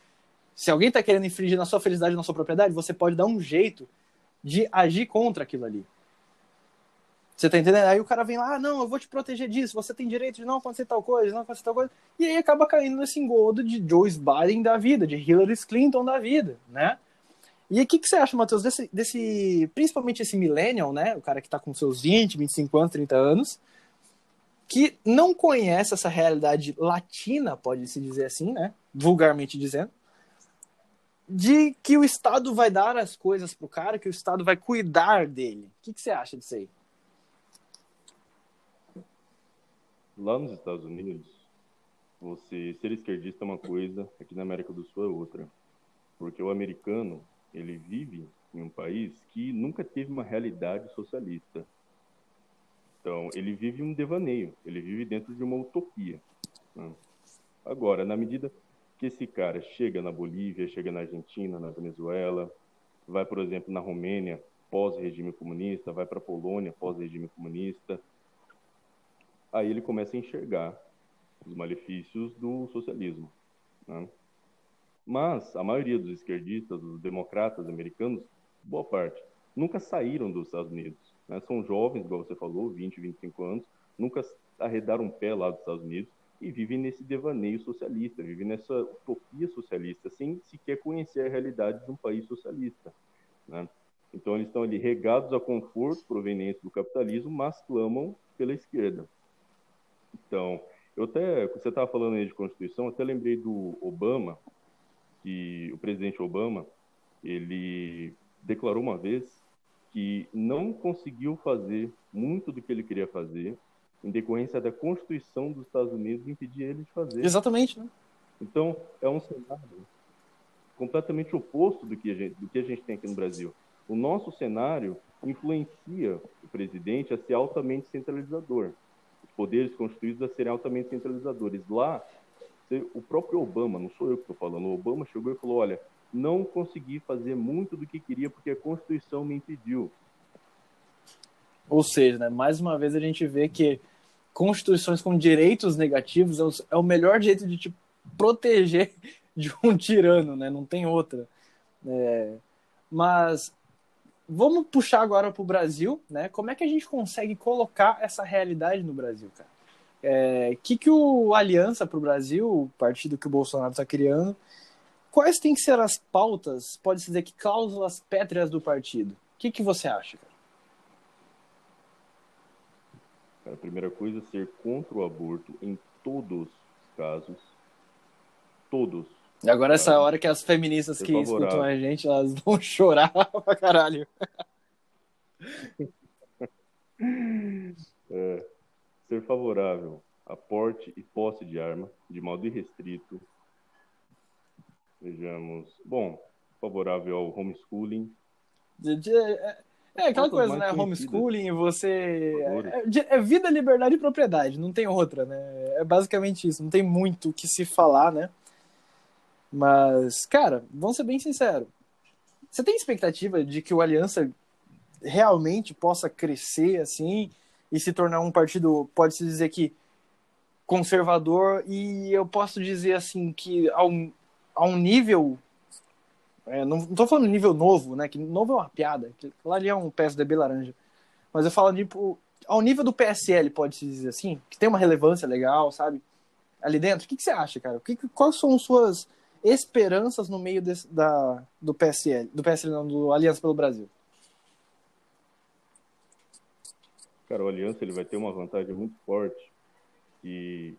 Speaker 1: se alguém está querendo infringir na sua felicidade, na sua propriedade, você pode dar um jeito de agir contra aquilo ali. Você tá entendendo? Aí o cara vem lá, ah, não, eu vou te proteger disso, você tem direito de não acontecer tal coisa, não acontecer tal coisa. E aí acaba caindo nesse engodo de Joe Biden da vida, de Hillary Clinton da vida, né? E o que, que você acha, Matheus, desse, desse, principalmente esse millennial, né? O cara que tá com seus 20, 25 anos, 30 anos, que não conhece essa realidade latina, pode-se dizer assim, né? Vulgarmente dizendo, de que o Estado vai dar as coisas pro cara, que o Estado vai cuidar dele. O que, que você acha disso aí?
Speaker 3: Lá nos Estados Unidos, você ser esquerdista é uma coisa, aqui na América do Sul é outra. Porque o americano, ele vive em um país que nunca teve uma realidade socialista. Então, ele vive um devaneio, ele vive dentro de uma utopia. Né? Agora, na medida que esse cara chega na Bolívia, chega na Argentina, na Venezuela, vai, por exemplo, na Romênia, pós-regime comunista, vai para a Polônia, pós-regime comunista, aí ele começa a enxergar os malefícios do socialismo. Né? Mas a maioria dos esquerdistas, dos democratas americanos, boa parte, nunca saíram dos Estados Unidos. Né? São jovens, igual você falou, 20, 25 anos, nunca arredaram um pé lá dos Estados Unidos e vivem nesse devaneio socialista, vivem nessa utopia socialista, sem sequer conhecer a realidade de um país socialista. Né? Então, eles estão ali regados a conforto proveniente do capitalismo, mas clamam pela esquerda. Então, eu até, você estava falando aí de Constituição, até lembrei do Obama, que o presidente Obama, ele declarou uma vez que não conseguiu fazer muito do que ele queria fazer em decorrência da Constituição dos Estados Unidos impedir ele de fazer.
Speaker 1: Exatamente, né?
Speaker 3: Então, é um cenário completamente oposto do que a gente, do que a gente tem aqui no Brasil. O nosso cenário influencia o presidente a ser altamente centralizador poderes constituídos a serem altamente centralizadores. Lá, o próprio Obama, não sou eu que estou falando, o Obama chegou e falou: olha, não consegui fazer muito do que queria porque a Constituição me impediu.
Speaker 1: Ou seja, né, mais uma vez a gente vê que constituições com direitos negativos é o é melhor jeito de te proteger de um tirano, né? Não tem outra. É, mas vamos puxar agora para o Brasil, né? Como é que a gente consegue colocar essa realidade no Brasil, cara? O é, que, que o Aliança para o Brasil, o partido que o Bolsonaro está criando, quais têm que ser as pautas, pode-se dizer que cláusulas pétreas do partido? O que, que você acha, cara?
Speaker 3: cara? A primeira coisa é ser contra o aborto em todos os casos. Todos
Speaker 1: e agora essa hora que as feministas que favorável. escutam a gente, elas vão chorar pra caralho.
Speaker 3: É, ser favorável a porte e posse de arma de modo irrestrito. Vejamos. Bom, favorável ao homeschooling.
Speaker 1: É, é aquela coisa, né? Homeschooling, você. É, é, vida, liberdade e propriedade, não tem outra, né? É basicamente isso, não tem muito o que se falar, né? Mas, cara, vamos ser bem sinceros. Você tem expectativa de que o Aliança realmente possa crescer assim e se tornar um partido, pode-se dizer que conservador e eu posso dizer assim que a um, a um nível é, não, estou falando nível novo, né? Que novo é uma piada. Que lá ali é um PSDB laranja. Mas eu falo tipo ao nível do PSL, pode-se dizer assim, que tem uma relevância legal, sabe? Ali dentro. O que, que você acha, cara? Que, quais são suas esperanças no meio desse, da, do PSL, do PSL não, do Aliança pelo Brasil?
Speaker 3: Cara, o Aliança ele vai ter uma vantagem muito forte que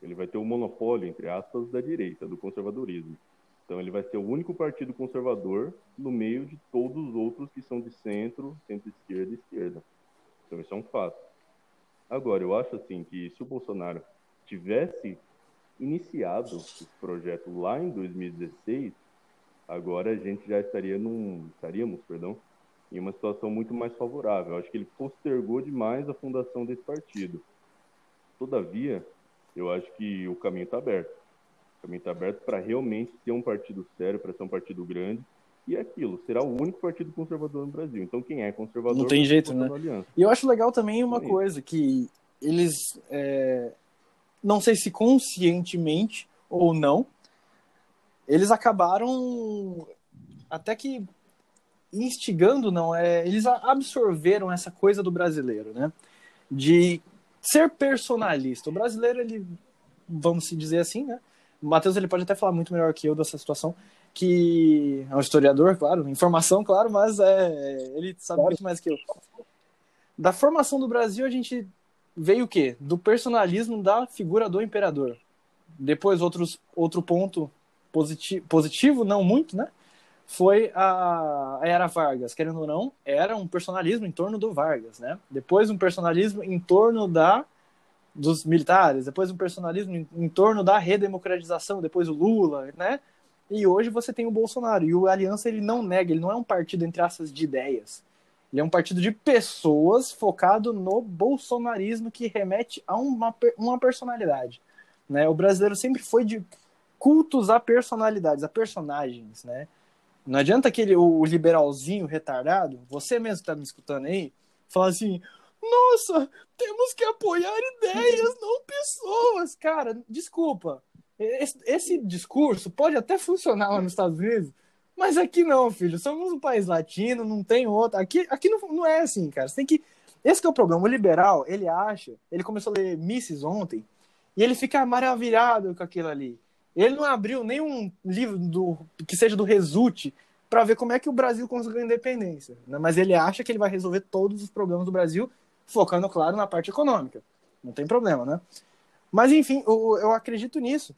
Speaker 3: ele vai ter o um monopólio, entre aspas, da direita, do conservadorismo. Então ele vai ser o único partido conservador no meio de todos os outros que são de centro, centro-esquerda e esquerda. Então isso é um fato. Agora, eu acho assim que se o Bolsonaro tivesse iniciado esse projeto lá em 2016, agora a gente já estaria num, estaríamos, perdão, em uma situação muito mais favorável. Acho que ele postergou demais a fundação desse partido. Todavia, eu acho que o caminho está aberto. O caminho está aberto para realmente ser um partido sério, para ser um partido grande. E é aquilo, será o único partido conservador no Brasil. Então, quem é conservador...
Speaker 1: Não tem jeito, né? E eu acho legal também uma coisa, que eles... É... Não sei se conscientemente ou não, eles acabaram até que instigando, não, é, eles absorveram essa coisa do brasileiro, né? De ser personalista. O brasileiro, ele, vamos se dizer assim, né? O Matheus ele pode até falar muito melhor que eu dessa situação, que é um historiador, claro, informação, claro, mas é, ele sabe muito mais que eu. Da formação do Brasil, a gente veio o quê? Do personalismo da figura do imperador. Depois, outros, outro ponto positivo, positivo, não muito, né? Foi a, Era Vargas. Querendo ou não, era um personalismo em torno do Vargas, né? Depois, um personalismo em torno da dos militares, depois um personalismo em, em, torno da redemocratização, depois o Lula, né? E hoje você tem o Bolsonaro. E o Aliança ele não nega, ele não é um partido entre aspas de ideias. Ele é um partido de pessoas focado no bolsonarismo que remete a uma, uma personalidade. Né? O brasileiro sempre foi de cultos a personalidades, a personagens, né? Não adianta aquele o liberalzinho retardado, você mesmo está me escutando aí, falar assim: nossa, temos que apoiar ideias, não pessoas. Cara, desculpa. Esse, esse, discurso pode até funcionar lá nos Estados Unidos, mas aqui não, filho. Somos um país latino, não tem outro. Aqui, aqui não, não é assim, cara. Você tem que. Esse que é o problema. O liberal, ele acha. Ele começou a ler Misses ontem e ele fica maravilhado com aquilo ali. Ele não abriu nenhum livro do que seja do Result para ver como é que o Brasil conseguiu independência. Né? Mas ele acha que ele vai resolver todos os problemas do Brasil focando, claro, na parte econômica. Não tem problema, né? Mas, enfim, eu, eu acredito nisso.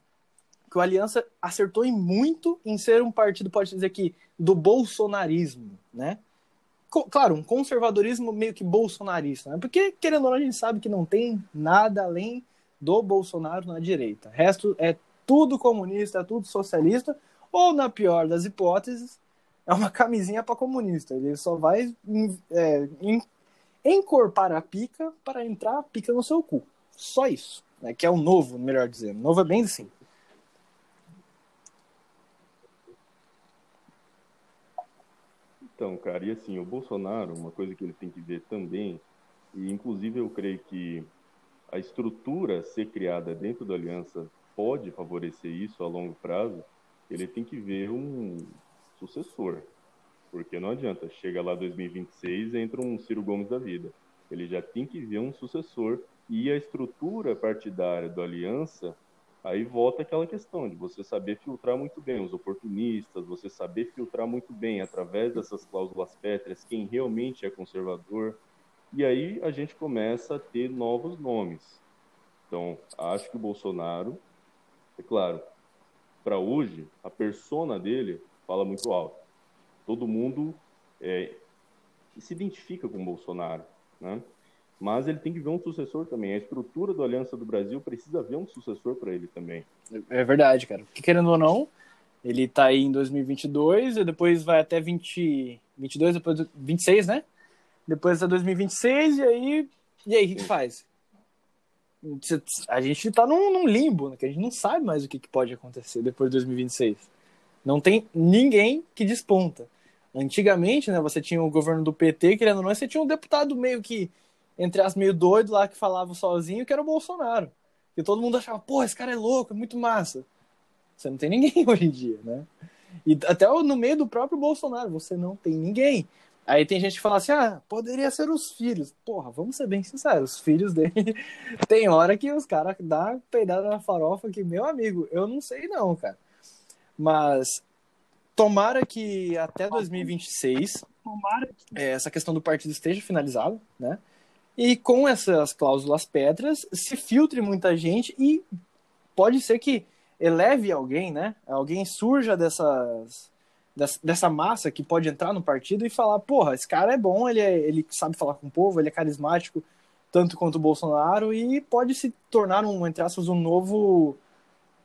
Speaker 1: Que o Aliança acertou em muito em ser um partido, pode dizer que, do bolsonarismo, né? claro, um conservadorismo meio que bolsonarista, né? Porque, querendo ou não, a gente sabe que não tem nada além do Bolsonaro na direita. O resto é tudo comunista, é tudo socialista, ou, na pior das hipóteses, é uma camisinha para comunista. Ele só vai é, encorpar a pica para entrar a pica no seu cu. Só isso. Né? Que é o novo, melhor dizendo. O novo é bem assim.
Speaker 3: Então, cara, e assim, o Bolsonaro, uma coisa que ele tem que ver também, e inclusive eu creio que a estrutura ser criada dentro da aliança pode favorecer isso a longo prazo, ele tem que ver um sucessor. Porque não adianta, chega lá 2026 entra um Ciro Gomes da vida. Ele já tem que ver um sucessor e a estrutura partidária do Aliança, aí volta aquela questão de você saber filtrar muito bem os oportunistas, você saber filtrar muito bem através dessas cláusulas pétreas quem realmente é conservador. E aí a gente começa a ter novos nomes. Então, acho que o Bolsonaro, é claro, para hoje, a persona dele fala muito alto todo mundo é, se identifica com o Bolsonaro, né? Mas ele tem que ver um sucessor também. A estrutura da Aliança do Brasil precisa ver um sucessor para ele também.
Speaker 1: É verdade, cara. Porque querendo ou não, ele está aí em 2022 e depois vai até 20, 22, depois 26, né? Depois é 2026 e aí e aí o que, que faz? A gente está num, num, limbo, né? que a gente não sabe mais o que, que pode acontecer depois de 2026. Não tem ninguém que desponta. Antigamente, né, você tinha o governo do PT, querendo ou não, você tinha um deputado meio que, entre as meio doido lá, que falava sozinho, que era o Bolsonaro. E todo mundo achava, pô, esse cara é louco, é muito massa. Você não tem ninguém hoje em dia, né? E até no meio do próprio Bolsonaro, você não tem ninguém. Aí tem gente que fala assim, ah, poderia ser os filhos. Porra, vamos ser bem sinceros, os filhos dele, tem hora que os caras dão peidada na farofa que, meu amigo, eu não sei não, cara. Mas tomara que até 2026 é, essa questão do partido esteja finalizada, né? E com essas cláusulas pétreas se filtre muita gente e pode ser que eleve alguém, né? Alguém surja dessas dessa massa que pode entrar no partido e falar, porra, esse cara é bom, ele, é, ele sabe falar com o povo, ele é carismático, tanto quanto o Bolsonaro, e pode se tornar um, entre aspas, um novo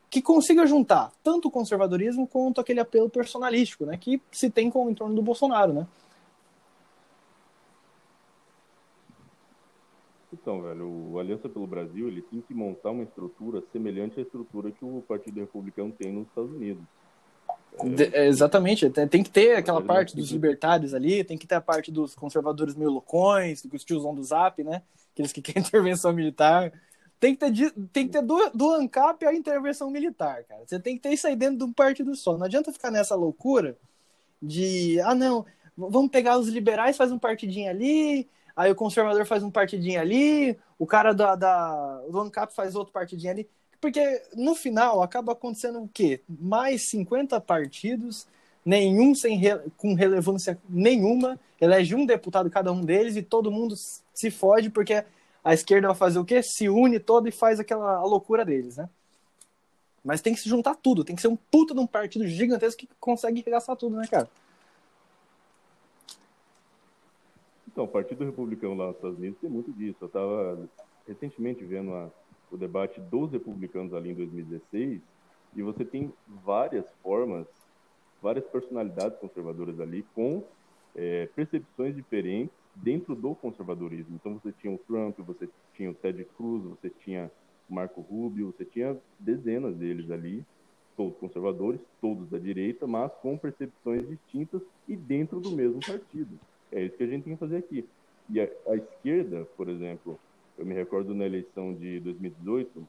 Speaker 1: que consiga juntar tanto o conservadorismo quanto aquele apelo personalístico, né, que se tem com em torno do Bolsonaro, né?
Speaker 3: Então, velho, o Aliança pelo Brasil, ele tem que montar uma estrutura semelhante à estrutura que o Partido Republicano tem nos Estados Unidos.
Speaker 1: De, é, exatamente, tem que ter aquela parte dos libertários ali, tem que ter a parte dos conservadores meio loucões, dos tiozão do Zap, né? Aqueles que querem intervenção militar. Tem que ter, tem que ter do, do ANCAP a intervenção militar, cara. Você tem que ter isso aí dentro de um partido só. Não adianta ficar nessa loucura de, ah, não, vamos pegar os liberais, faz um partidinho ali, aí o conservador faz um partidinho ali, o cara da, da, do ANCAP faz outro partidinho ali. Porque no final acaba acontecendo o quê? Mais 50 partidos, nenhum sem re... com relevância nenhuma, elege um deputado cada um deles e todo mundo se fode porque a esquerda vai fazer o quê? Se une toda e faz aquela loucura deles, né? Mas tem que se juntar tudo, tem que ser um puta de um partido gigantesco que consegue regaçar tudo, né, cara?
Speaker 3: Então, o Partido Republicano lá nos Estados Unidos tem muito disso. Eu estava recentemente vendo a o debate dos republicanos ali em 2016, e você tem várias formas, várias personalidades conservadoras ali com é, percepções diferentes dentro do conservadorismo. Então você tinha o Trump, você tinha o Ted Cruz, você tinha o Marco Rubio, você tinha dezenas deles ali, todos conservadores, todos da direita, mas com percepções distintas e dentro do mesmo partido. É isso que a gente tem que fazer aqui. E a, a esquerda, por exemplo, eu me recordo na eleição de 2018,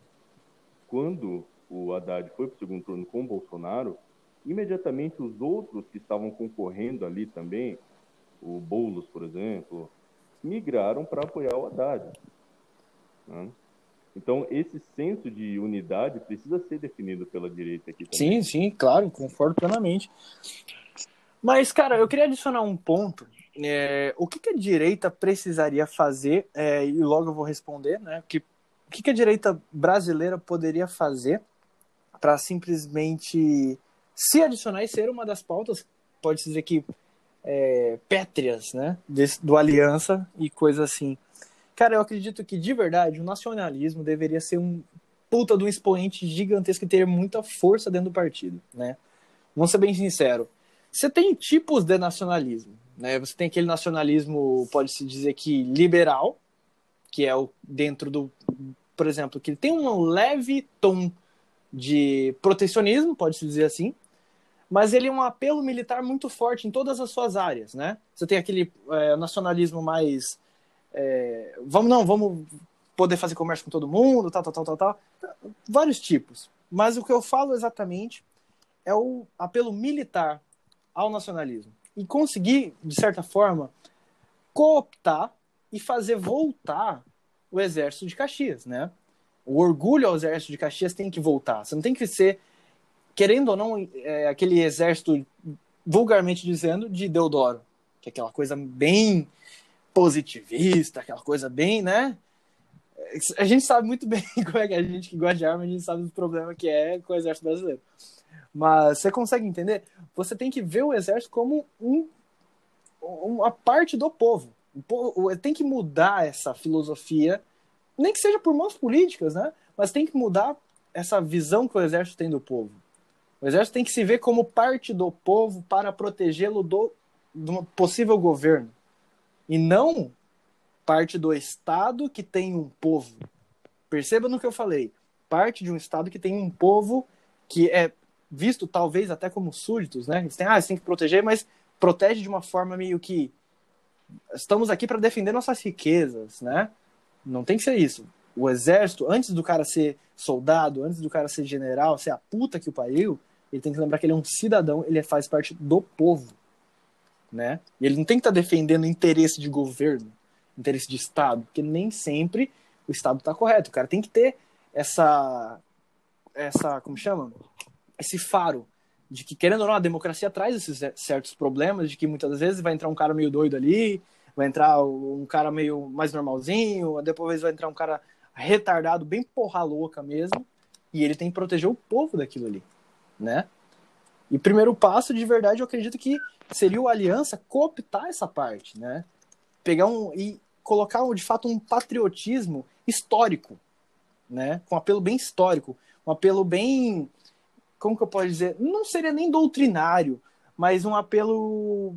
Speaker 3: quando o Haddad foi para o segundo turno com o Bolsonaro, imediatamente os outros que estavam concorrendo ali também, o Boulos, por exemplo, migraram para apoiar o Haddad. Né? Então, esse senso de unidade precisa ser definido pela direita aqui
Speaker 1: também. Sim, sim, claro, concordo plenamente. Mas, cara, eu queria adicionar um ponto é, o que, que, a direita precisaria fazer, é, e logo eu vou responder, né? Que, o que, que a direita brasileira poderia fazer para simplesmente se adicionar e ser uma das pautas, pode-se dizer que é, pétreas, né? Desse, do Aliança e coisa assim. Cara, eu acredito que de verdade o nacionalismo deveria ser um puta de um expoente gigantesco e ter muita força dentro do partido, né? Vamos ser bem sincero. Você tem tipos de nacionalismo. Né? Você tem aquele nacionalismo, pode-se dizer que liberal, que é o dentro do, por exemplo, que tem um leve tom de protecionismo, pode-se dizer assim, mas ele é um apelo militar muito forte em todas as suas áreas, né? Você tem aquele é, nacionalismo mais é, vamos não, vamos poder fazer comércio com todo mundo, tal, tal, tal, tal, tal, vários tipos. Mas o que eu falo exatamente é o apelo militar ao nacionalismo e conseguir, de certa forma, cooptar e fazer voltar o exército de Caxias, né? O orgulho ao exército de Caxias tem que voltar. Você não tem que ser, querendo ou não, é, aquele exército, vulgarmente dizendo, de Deodoro, que é aquela coisa bem positivista, aquela coisa bem, né? A gente sabe muito bem como é que a gente que gosta de arma, a gente sabe o problema que é com o exército brasileiro. Mas você consegue entender? Você tem que ver o exército como um, uma parte do povo. Tem que mudar essa filosofia, nem que seja por mãos políticas, né? Mas tem que mudar essa visão que o exército tem do povo. O exército tem que se ver como parte do povo para protegê-lo do, do possível governo. E não parte do Estado que tem um povo. Perceba no que eu falei. Parte de um Estado que tem um povo que é visto talvez até como súditos, né? Eles têm, ah, eles têm que proteger, mas protege de uma forma meio que estamos aqui para defender nossas riquezas, né? Não tem que ser isso. O exército, antes do cara ser soldado, antes do cara ser general, ser a puta que o pariu, ele tem que lembrar que ele é um cidadão, ele faz parte do povo, né? E ele não tem que estar tá defendendo interesse de governo, interesse de Estado, porque nem sempre o Estado está correto. O cara tem que ter essa, essa, como chama? Esse faro de que, querendo ou não, a democracia traz esses certos problemas, de que muitas vezes vai entrar um cara meio doido ali, vai entrar um cara meio mais normalzinho, depois vai entrar um cara retardado, bem porra louca mesmo, e ele tem que proteger o povo daquilo ali, né? E o primeiro passo, de verdade, eu acredito que seria o Aliança cooptar essa parte, né? Pegar um e colocar de fato um patriotismo histórico, né? Com um apelo bem histórico, um apelo bem como que eu posso dizer? Não seria nem doutrinário, mas um apelo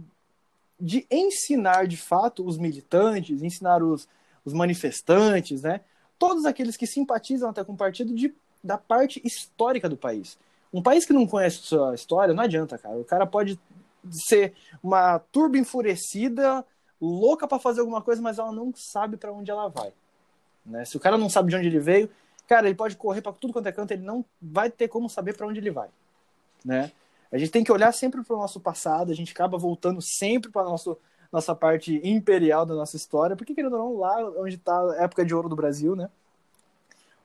Speaker 1: de ensinar de fato os militantes, ensinar os, os manifestantes, né? Todos aqueles que simpatizam até com o partido de, da parte histórica do país. Um país que não conhece sua história, não adianta, cara. O cara pode ser uma turba enfurecida, louca para fazer alguma coisa, mas ela não sabe para onde ela vai. Né? Se o cara não sabe de onde ele veio, cara, ele pode correr para tudo quanto é canto, ele não vai ter como saber para onde ele vai, né? A gente tem que olhar sempre para o nosso passado, a gente acaba voltando sempre para nosso nossa parte imperial da nossa história, porque querendo ou não, lá onde está a época de ouro do Brasil, né?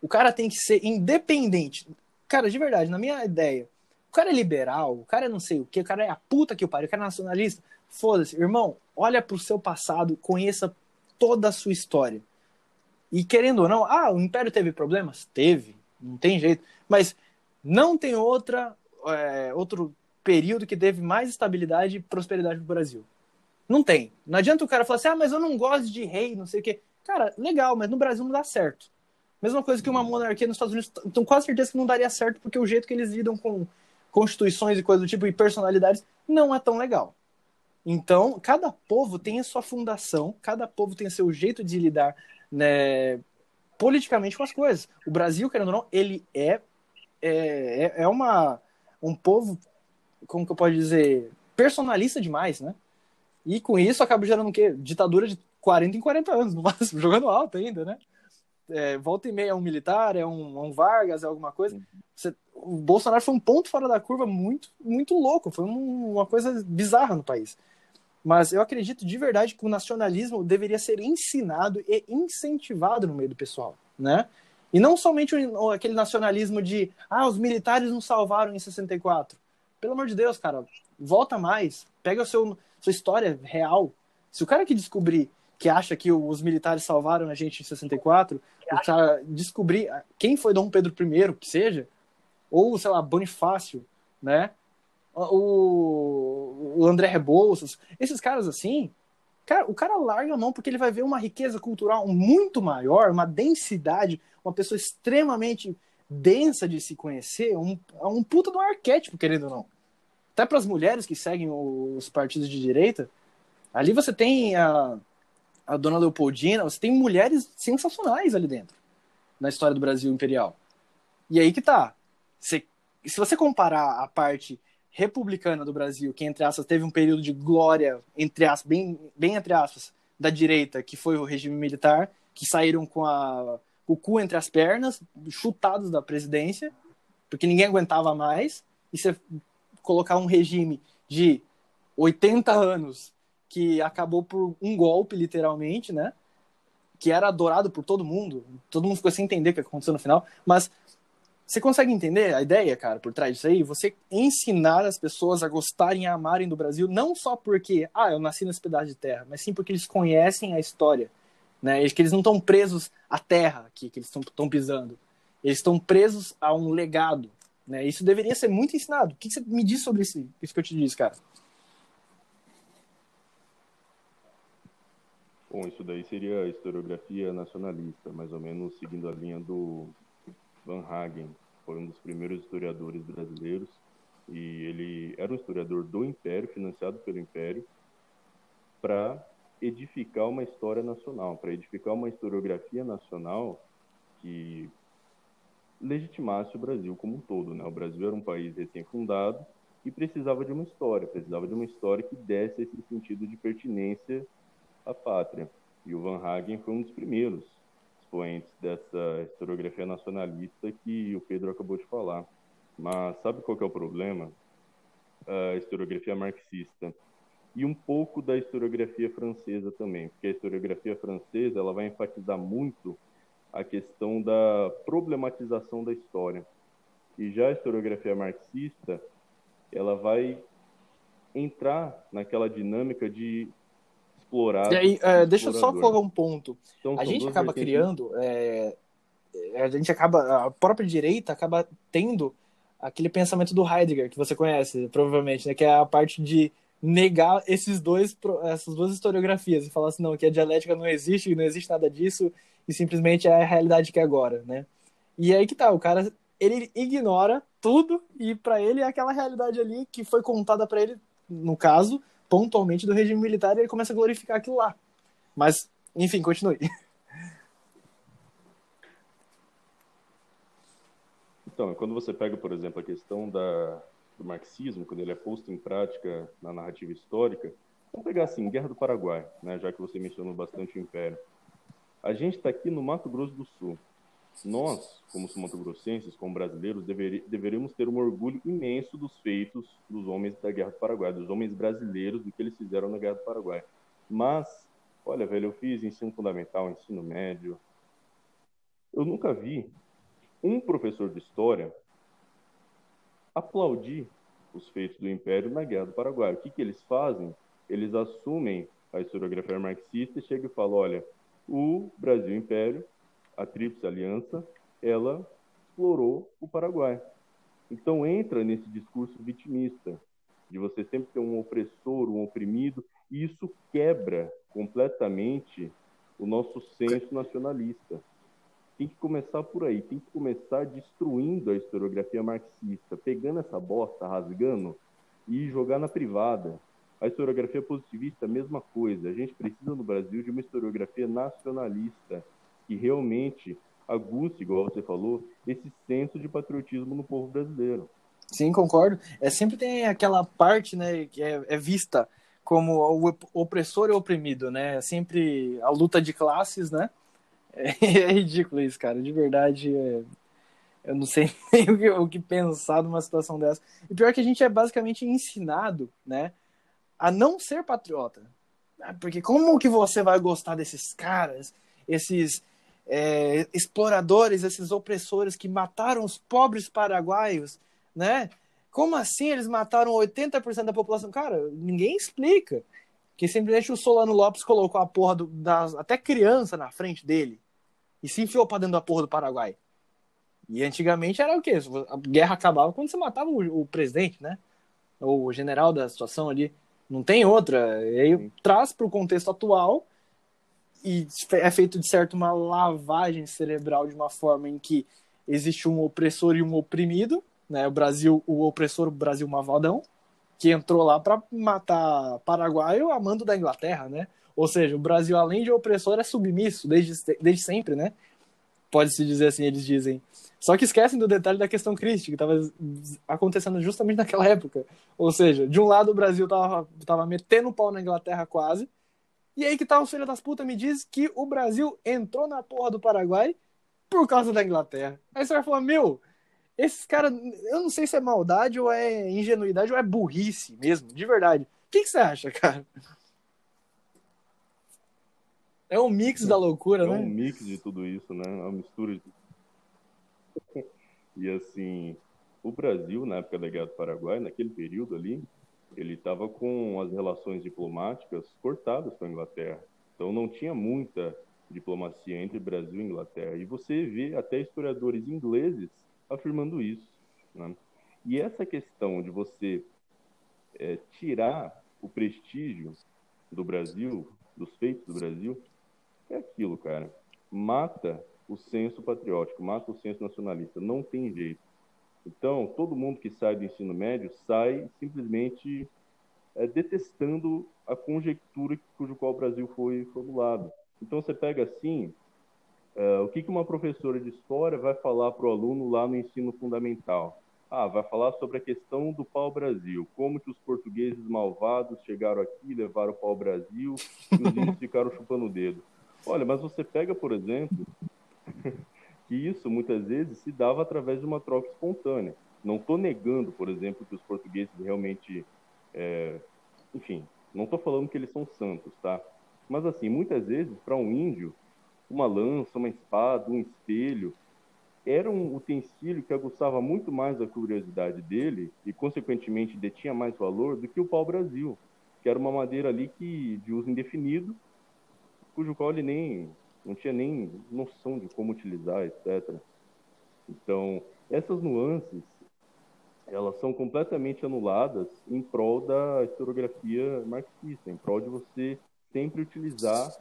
Speaker 1: O cara tem que ser independente. Cara, de verdade, na minha ideia, o cara é liberal, o cara é não sei o que, o cara é a puta que o pariu, o cara é nacionalista. Foda-se, irmão, olha pro seu passado, conheça toda a sua história. E querendo ou não, ah, o Império teve problemas? Teve, não tem jeito. Mas não tem outra, é, outro período que teve mais estabilidade e prosperidade no Brasil. Não tem. Não adianta o cara falar assim, ah, mas eu não gosto de rei, não sei o quê. Cara, legal, mas no Brasil não dá certo. Mesma coisa que uma monarquia nos Estados Unidos, então quase certeza que não daria certo, porque o jeito que eles lidam com constituições e coisas do tipo, e personalidades, não é tão legal. Então, cada povo tem a sua fundação, cada povo tem seu jeito de lidar né, politicamente com as coisas. O Brasil, querendo ou não, ele é, é, é, é uma, um povo, como que eu posso dizer, personalista demais, né? E com isso acaba gerando o quê? Ditadura de 40 em 40 anos, no máximo, jogando alto ainda, né? É, volta e meia é um militar, é um, um Vargas, é alguma coisa. Você, o Bolsonaro foi um ponto fora da curva muito, muito louco, foi um, uma coisa bizarra no país. Mas eu acredito de verdade que o nacionalismo deveria ser ensinado e incentivado no meio do pessoal, né? E não somente aquele nacionalismo de, ah, os militares nos salvaram em 64. Pelo amor de Deus, cara, volta mais, pega a seu, sua história real. Se o cara que descobrir que acha que os militares salvaram a gente em 64, o cara descobrir quem foi Dom Pedro I, que seja, ou, sei lá, Bonifácio, né? O, o André Rebouças, esses caras assim, cara, o cara larga a mão porque ele vai ver uma riqueza cultural muito maior, uma densidade, uma pessoa extremamente densa de se conhecer, um, um puta do arquétipo, querendo ou não. Até para as mulheres que seguem os partidos de direita, ali você tem a, a dona Leopoldina, você tem mulheres sensacionais ali dentro, na história do Brasil imperial. E aí que tá. se você comparar a parte republicana do Brasil, que entre aspas teve um período de glória entre aspas, bem, bem entre aspas, da direita, que foi o regime militar, que saíram com a o cu entre as pernas, chutados da presidência, porque ninguém aguentava mais, e você colocar um regime de 80 anos que acabou por um golpe, literalmente, né? Que era adorado por todo mundo. Todo mundo ficou sem entender o que aconteceu no final. Mas você consegue entender a ideia, cara, por trás disso aí? Você ensinar as pessoas a gostarem e amarem do Brasil, não só porque, ah, eu nasci nesse pedaço de terra, mas sim porque eles conhecem a história, né? Que eles não estão presos à terra aqui, que eles estão pisando. Eles estão presos a um legado, né? Isso deveria ser muito ensinado. O que você me diz sobre isso, isso que eu te disse, cara?
Speaker 3: Bom, isso daí seria a historiografia nacionalista, mais ou menos seguindo a linha do Van Hagen foi um dos primeiros historiadores brasileiros e ele era um historiador do Império, financiado pelo Império, para edificar uma história nacional, para edificar uma historiografia nacional que legitimasse o Brasil como um todo. Né? O Brasil era um país recém-fundado e precisava de uma história, precisava de uma história que desse esse sentido de pertinência à pátria. E o Van Hagen foi um dos primeiros dessa historiografia nacionalista que o Pedro acabou de falar. Mas sabe qual é o problema? A historiografia marxista e um pouco da historiografia francesa também, porque a historiografia francesa ela vai enfatizar muito a questão da problematização da história. E já a historiografia marxista, ela vai entrar naquela dinâmica de explorar.
Speaker 1: E aí, é, deixa eu só colocar um ponto. Então, a gente acaba criando, é, a gente acaba, a própria direita acaba tendo aquele pensamento do Heidegger, que você conhece, provavelmente, né? Que é a parte de negar esses dois, essas duas historiografias e falar assim, não, que a dialética não existe, não existe nada disso, e simplesmente é a realidade que é agora, né? E aí que tá, o cara, ele ignora tudo, e para ele é aquela realidade ali que foi contada para ele, no caso, pontualmente do regime militar, e ele começa a glorificar aquilo lá. Mas, enfim, continue.
Speaker 3: Então, quando você pega, por exemplo, a questão da, do marxismo, quando ele é posto em prática na narrativa histórica, vamos pegar assim, Guerra do Paraguai, né, já que você mencionou bastante o Império. A gente está aqui no Mato Grosso do Sul. Nós, como mato-grossenses, como brasileiros, dever, deveríamos ter um orgulho imenso dos feitos dos homens da Guerra do Paraguai, dos homens brasileiros, do que eles fizeram na Guerra do Paraguai. Mas, olha, velho, eu fiz ensino fundamental, ensino médio. Eu nunca vi um professor de história aplaudir os feitos do Império na Guerra do Paraguai. O que, que eles fazem? Eles assumem a historiografia marxista e chegam e falam, olha, o Brasil Império, a Tríplice Aliança, ela explorou o Paraguai. Então entra nesse discurso vitimista, de você sempre ter um opressor, um oprimido, e isso quebra completamente o nosso senso nacionalista tem que começar por aí, tem que começar destruindo a historiografia marxista, pegando essa bosta, rasgando e jogar na privada. A historiografia positivista, mesma coisa. A gente precisa no Brasil de uma historiografia nacionalista que realmente aguce, igual você falou, esse senso de patriotismo no povo brasileiro.
Speaker 1: Sim, concordo. É sempre tem aquela parte, né, que é, é vista como o opressor e oprimido, né? É sempre a luta de classes, né? É, é ridículo isso, cara. De verdade, é... eu não sei nem o que, o que, pensar numa situação dessa. E pior que a gente é basicamente ensinado, né, a não ser patriota. Ah, porque como que você vai gostar desses caras, esses é, exploradores, esses opressores que mataram os pobres paraguaios, né? Como assim eles mataram 80% da população? Cara, ninguém explica. Que simplesmente o Solano Lopes colocou a porra do, das, até criança na frente dele e se enfiou pra dentro da porra do Paraguai. E antigamente era o quê? A guerra acabava quando você matava o, o presidente, né? Ou o general da situação ali. Não tem outra. E aí traz para o contexto atual e é feito de certo uma lavagem cerebral de uma forma em que existe um opressor e um oprimido, né? O Brasil, o opressor, o Brasil Mavaldão, que entrou lá para matar paraguaio a mando da Inglaterra, né? Ou seja, o Brasil, além de opressor, é submisso desde, desde sempre, né? Pode-se dizer assim, eles dizem. Só que esquecem do detalhe da questão crística, que estava acontecendo justamente naquela época. Ou seja, de um lado o Brasil tava, tava metendo o pau na Inglaterra quase, e aí que tá o filho das putas me diz que o Brasil entrou na porra do Paraguai por causa da Inglaterra. Aí você vai falar, meu, esses caras, eu não sei se é maldade ou é ingenuidade ou é burrice mesmo, de verdade. O que, que você acha, cara? É um mix da loucura,
Speaker 3: é
Speaker 1: né?
Speaker 3: É um mix de tudo isso, né? É uma mistura de E assim, o Brasil, na época da Guerra do Paraguai, naquele período ali, ele estava com as relações diplomáticas cortadas com a Inglaterra. Então não tinha muita diplomacia entre Brasil e Inglaterra. E você vê até historiadores ingleses afirmando isso. Né? E essa questão de você é, tirar o prestígio do Brasil, dos feitos do Brasil, é aquilo, cara. Mata o senso patriótico, mata o senso nacionalista. Não tem jeito. Então, todo mundo que sai do ensino médio sai simplesmente é, detestando a conjectura cujo qual o Brasil foi formulado. Então, você pega assim, uh, o que, que uma professora de história vai falar para o aluno lá no ensino fundamental? Ah, vai falar sobre a questão do pau-brasil, como que os portugueses malvados chegaram aqui, levaram o pau-brasil e os índios ficaram chupando o dedo. Olha, mas você pega, por exemplo, que isso muitas vezes se dava através de uma troca espontânea. Não estou negando, por exemplo, que os portugueses realmente, é... enfim, não estou falando que eles são santos, tá? Mas assim, muitas vezes para um índio, uma lança, uma espada, um espelho, era um utensílio que aguçava muito mais a curiosidade dele e, consequentemente, detinha mais valor do que o pau-brasil, que era uma madeira ali que de uso indefinido, cujo qual ele nem não tinha nem noção de como utilizar, etc. Então, essas nuances elas são completamente anuladas em prol da historiografia marxista, em prol de você sempre utilizar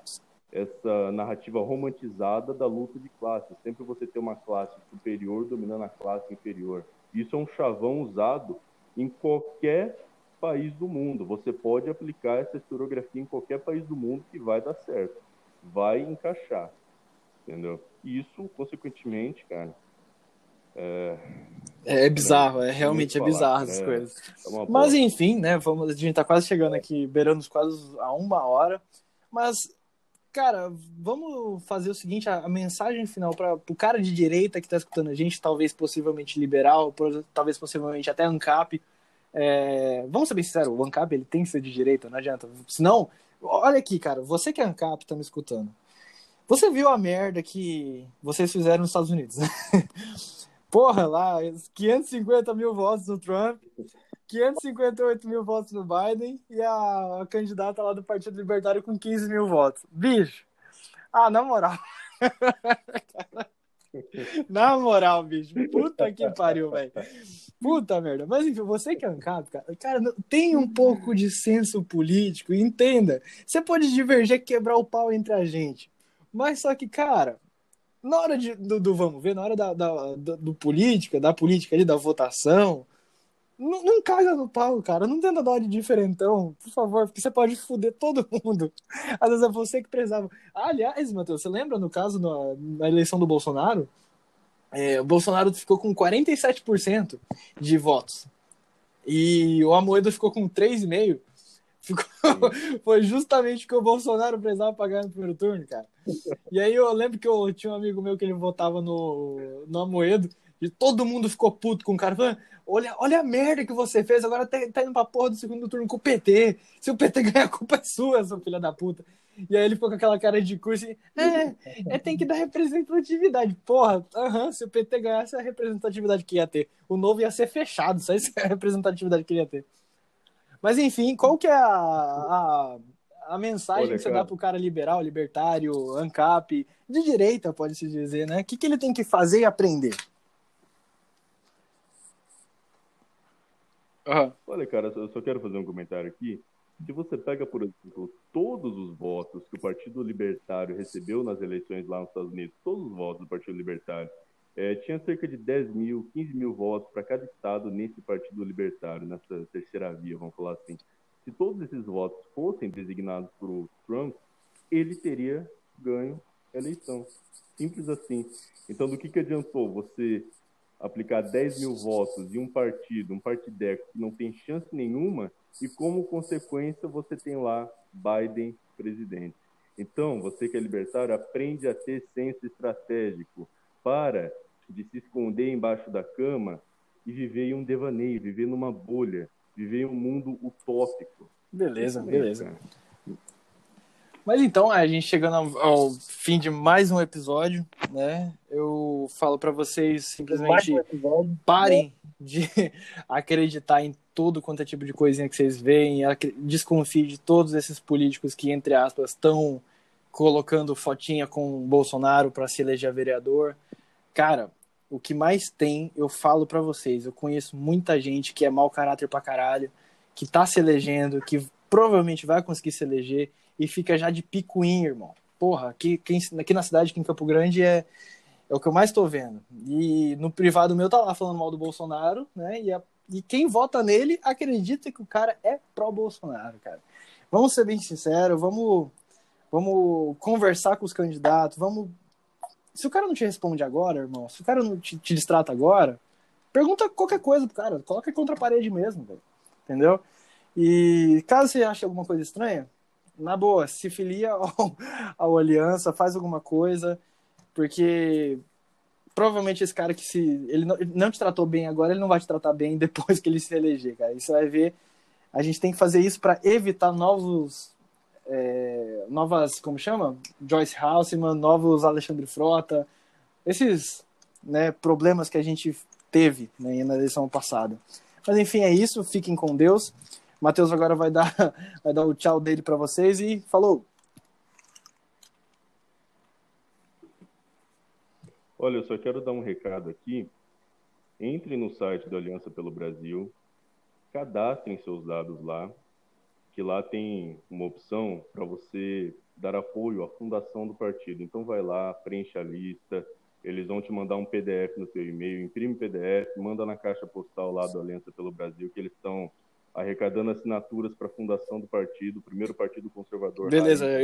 Speaker 3: essa narrativa romantizada da luta de classes. Sempre você ter uma classe superior dominando a classe inferior. Isso é um chavão usado em qualquer país do mundo. Você pode aplicar essa historiografia em qualquer país do mundo que vai dar certo. Vai encaixar. Entendeu? E isso, consequentemente, cara,
Speaker 1: é, é, bizarro, é realmente é bizarro essas é, coisas. É Mas enfim, né? Vamos, a gente tá quase chegando aqui, beirando quase a uma hora. Mas, cara, vamos fazer o seguinte: a, a mensagem final para o cara de direita que tá escutando a gente, talvez possivelmente liberal, talvez possivelmente até ANCAP. É, vamos ser bem sinceros, o ANCAP ele tem que ser de direita, não adianta. Senão, olha aqui, cara, você que é ANCAP tá me escutando. Você viu a merda que vocês fizeram nos Estados Unidos, porra, lá, 550 mil votos no Trump, 558 mil votos no Biden e a, a candidata lá do Partido Libertário com 15 mil votos. Bicho, ah, na moral. na moral, bicho, puta que pariu, velho. Puta merda. Mas enfim, você que é ancado, cara, cara, tem um pouco de senso político, entenda. Você pode divergir, quebrar o pau entre a gente. Mas só que, cara, na hora de, do, do, vamos ver, na hora da, da, do, política, da política ali, da votação, não, não caga no pau, cara. Não tenta dar de diferentão, por favor, porque você pode foder todo mundo. Às vezes é você que precisava. aliás, Matheus, você lembra no caso na, na eleição do Bolsonaro? É, o Bolsonaro ficou com 47% de votos. E o Amoedo ficou com 3,5%. Ficou... Foi justamente o que o Bolsonaro precisava pagar no primeiro turno, cara. E aí eu lembro que eu tinha um amigo meu que ele votava no, no Amoedo e todo mundo ficou puto com o cara, falando, olha, olha a merda que você fez, agora tá, tá indo pra porra do segundo turno com o PT. Se o PT ganhar, a culpa é sua, seu filho da puta. E aí ele ficou com aquela cara de curso e, é, é tem que dar representatividade. Porra, uh -huh, se o PT ganhasse, a representatividade que ia ter. O novo ia ser fechado, só isso é a representatividade que ia ter. Mas enfim, qual que é a, a, a mensagem Olha, que você cara. dá pro cara liberal, libertário, ANCAP, de direita, pode-se dizer, né? O que, que ele tem que fazer e aprender?
Speaker 3: Uhum. Olha, cara, eu só quero fazer um comentário aqui. Se você pega, por exemplo, todos os votos que o Partido Libertário recebeu nas eleições lá nos Estados Unidos, todos os votos do Partido Libertário, é, tinha cerca de 10 mil, 15 mil votos para cada estado nesse Partido Libertário, nessa terceira via, vamos falar assim. Se todos esses votos fossem designados por o Trump, ele teria ganho a eleição. Simples assim. Então, do que, que adiantou você aplicar 10 mil votos de um partido, um partideco que não tem chance nenhuma, e como consequência você tem lá Biden presidente. Então, você que é libertário, aprende a ter senso estratégico para de se esconder embaixo da cama e viver em um devaneio, viver numa bolha, viver em um mundo utópico.
Speaker 1: Beleza, beleza. Mas então, a gente chegando ao, fim de mais um episódio, né? Eu falo para vocês simplesmente um parem de acreditar em todo quanto é tipo de coisinha que vocês veem, desconfie de todos esses políticos que, entre aspas, estão colocando fotinha com o Bolsonaro para se eleger vereador. Cara, o que mais tem, eu falo para vocês, eu conheço muita gente que é mau caráter pra caralho, que tá se elegendo, que provavelmente vai conseguir se eleger e fica já de picuinho, irmão. Porra, aqui, aqui na cidade, aqui em Campo Grande, é, é o que eu mais tô vendo. E no privado meu tá lá falando mal do Bolsonaro, né? E, a, e quem vota nele acredita que o cara é pró-Bolsonaro, cara. Vamos ser bem sinceros, vamos, vamos conversar com os candidatos, vamos se o cara não te responde agora, irmão, se o cara não te, te distrata agora, pergunta qualquer coisa pro cara, coloca contra a parede mesmo, velho. Entendeu? E caso você ache alguma coisa estranha, na boa, se filia ao, ao Aliança, faz alguma coisa, porque provavelmente esse cara que se ele não, não, te tratou bem agora, ele não vai te tratar bem depois que ele se eleger, cara. Isso vai ver. A gente tem que fazer isso para evitar novos é, novas, como chama? Joyce Houseman, novos Alexandre Frota, esses né, problemas que a gente teve né, na eleição passada. Mas enfim, é isso. Fiquem com Deus. Matheus agora vai dar, vai dar o tchau dele para vocês e falou.
Speaker 3: Olha, eu só quero dar um recado aqui. Entre no site da Aliança pelo Brasil, cadastrem seus dados lá, que lá tem uma opção para você dar apoio à fundação do partido. Então vai lá, preenche a lista, eles vão te mandar um PDF no seu e-mail, imprime PDF, manda na caixa postal lá do Aliança pelo Brasil, que eles estão arrecadando assinaturas para a fundação do partido, o primeiro partido conservador.
Speaker 1: Beleza, eu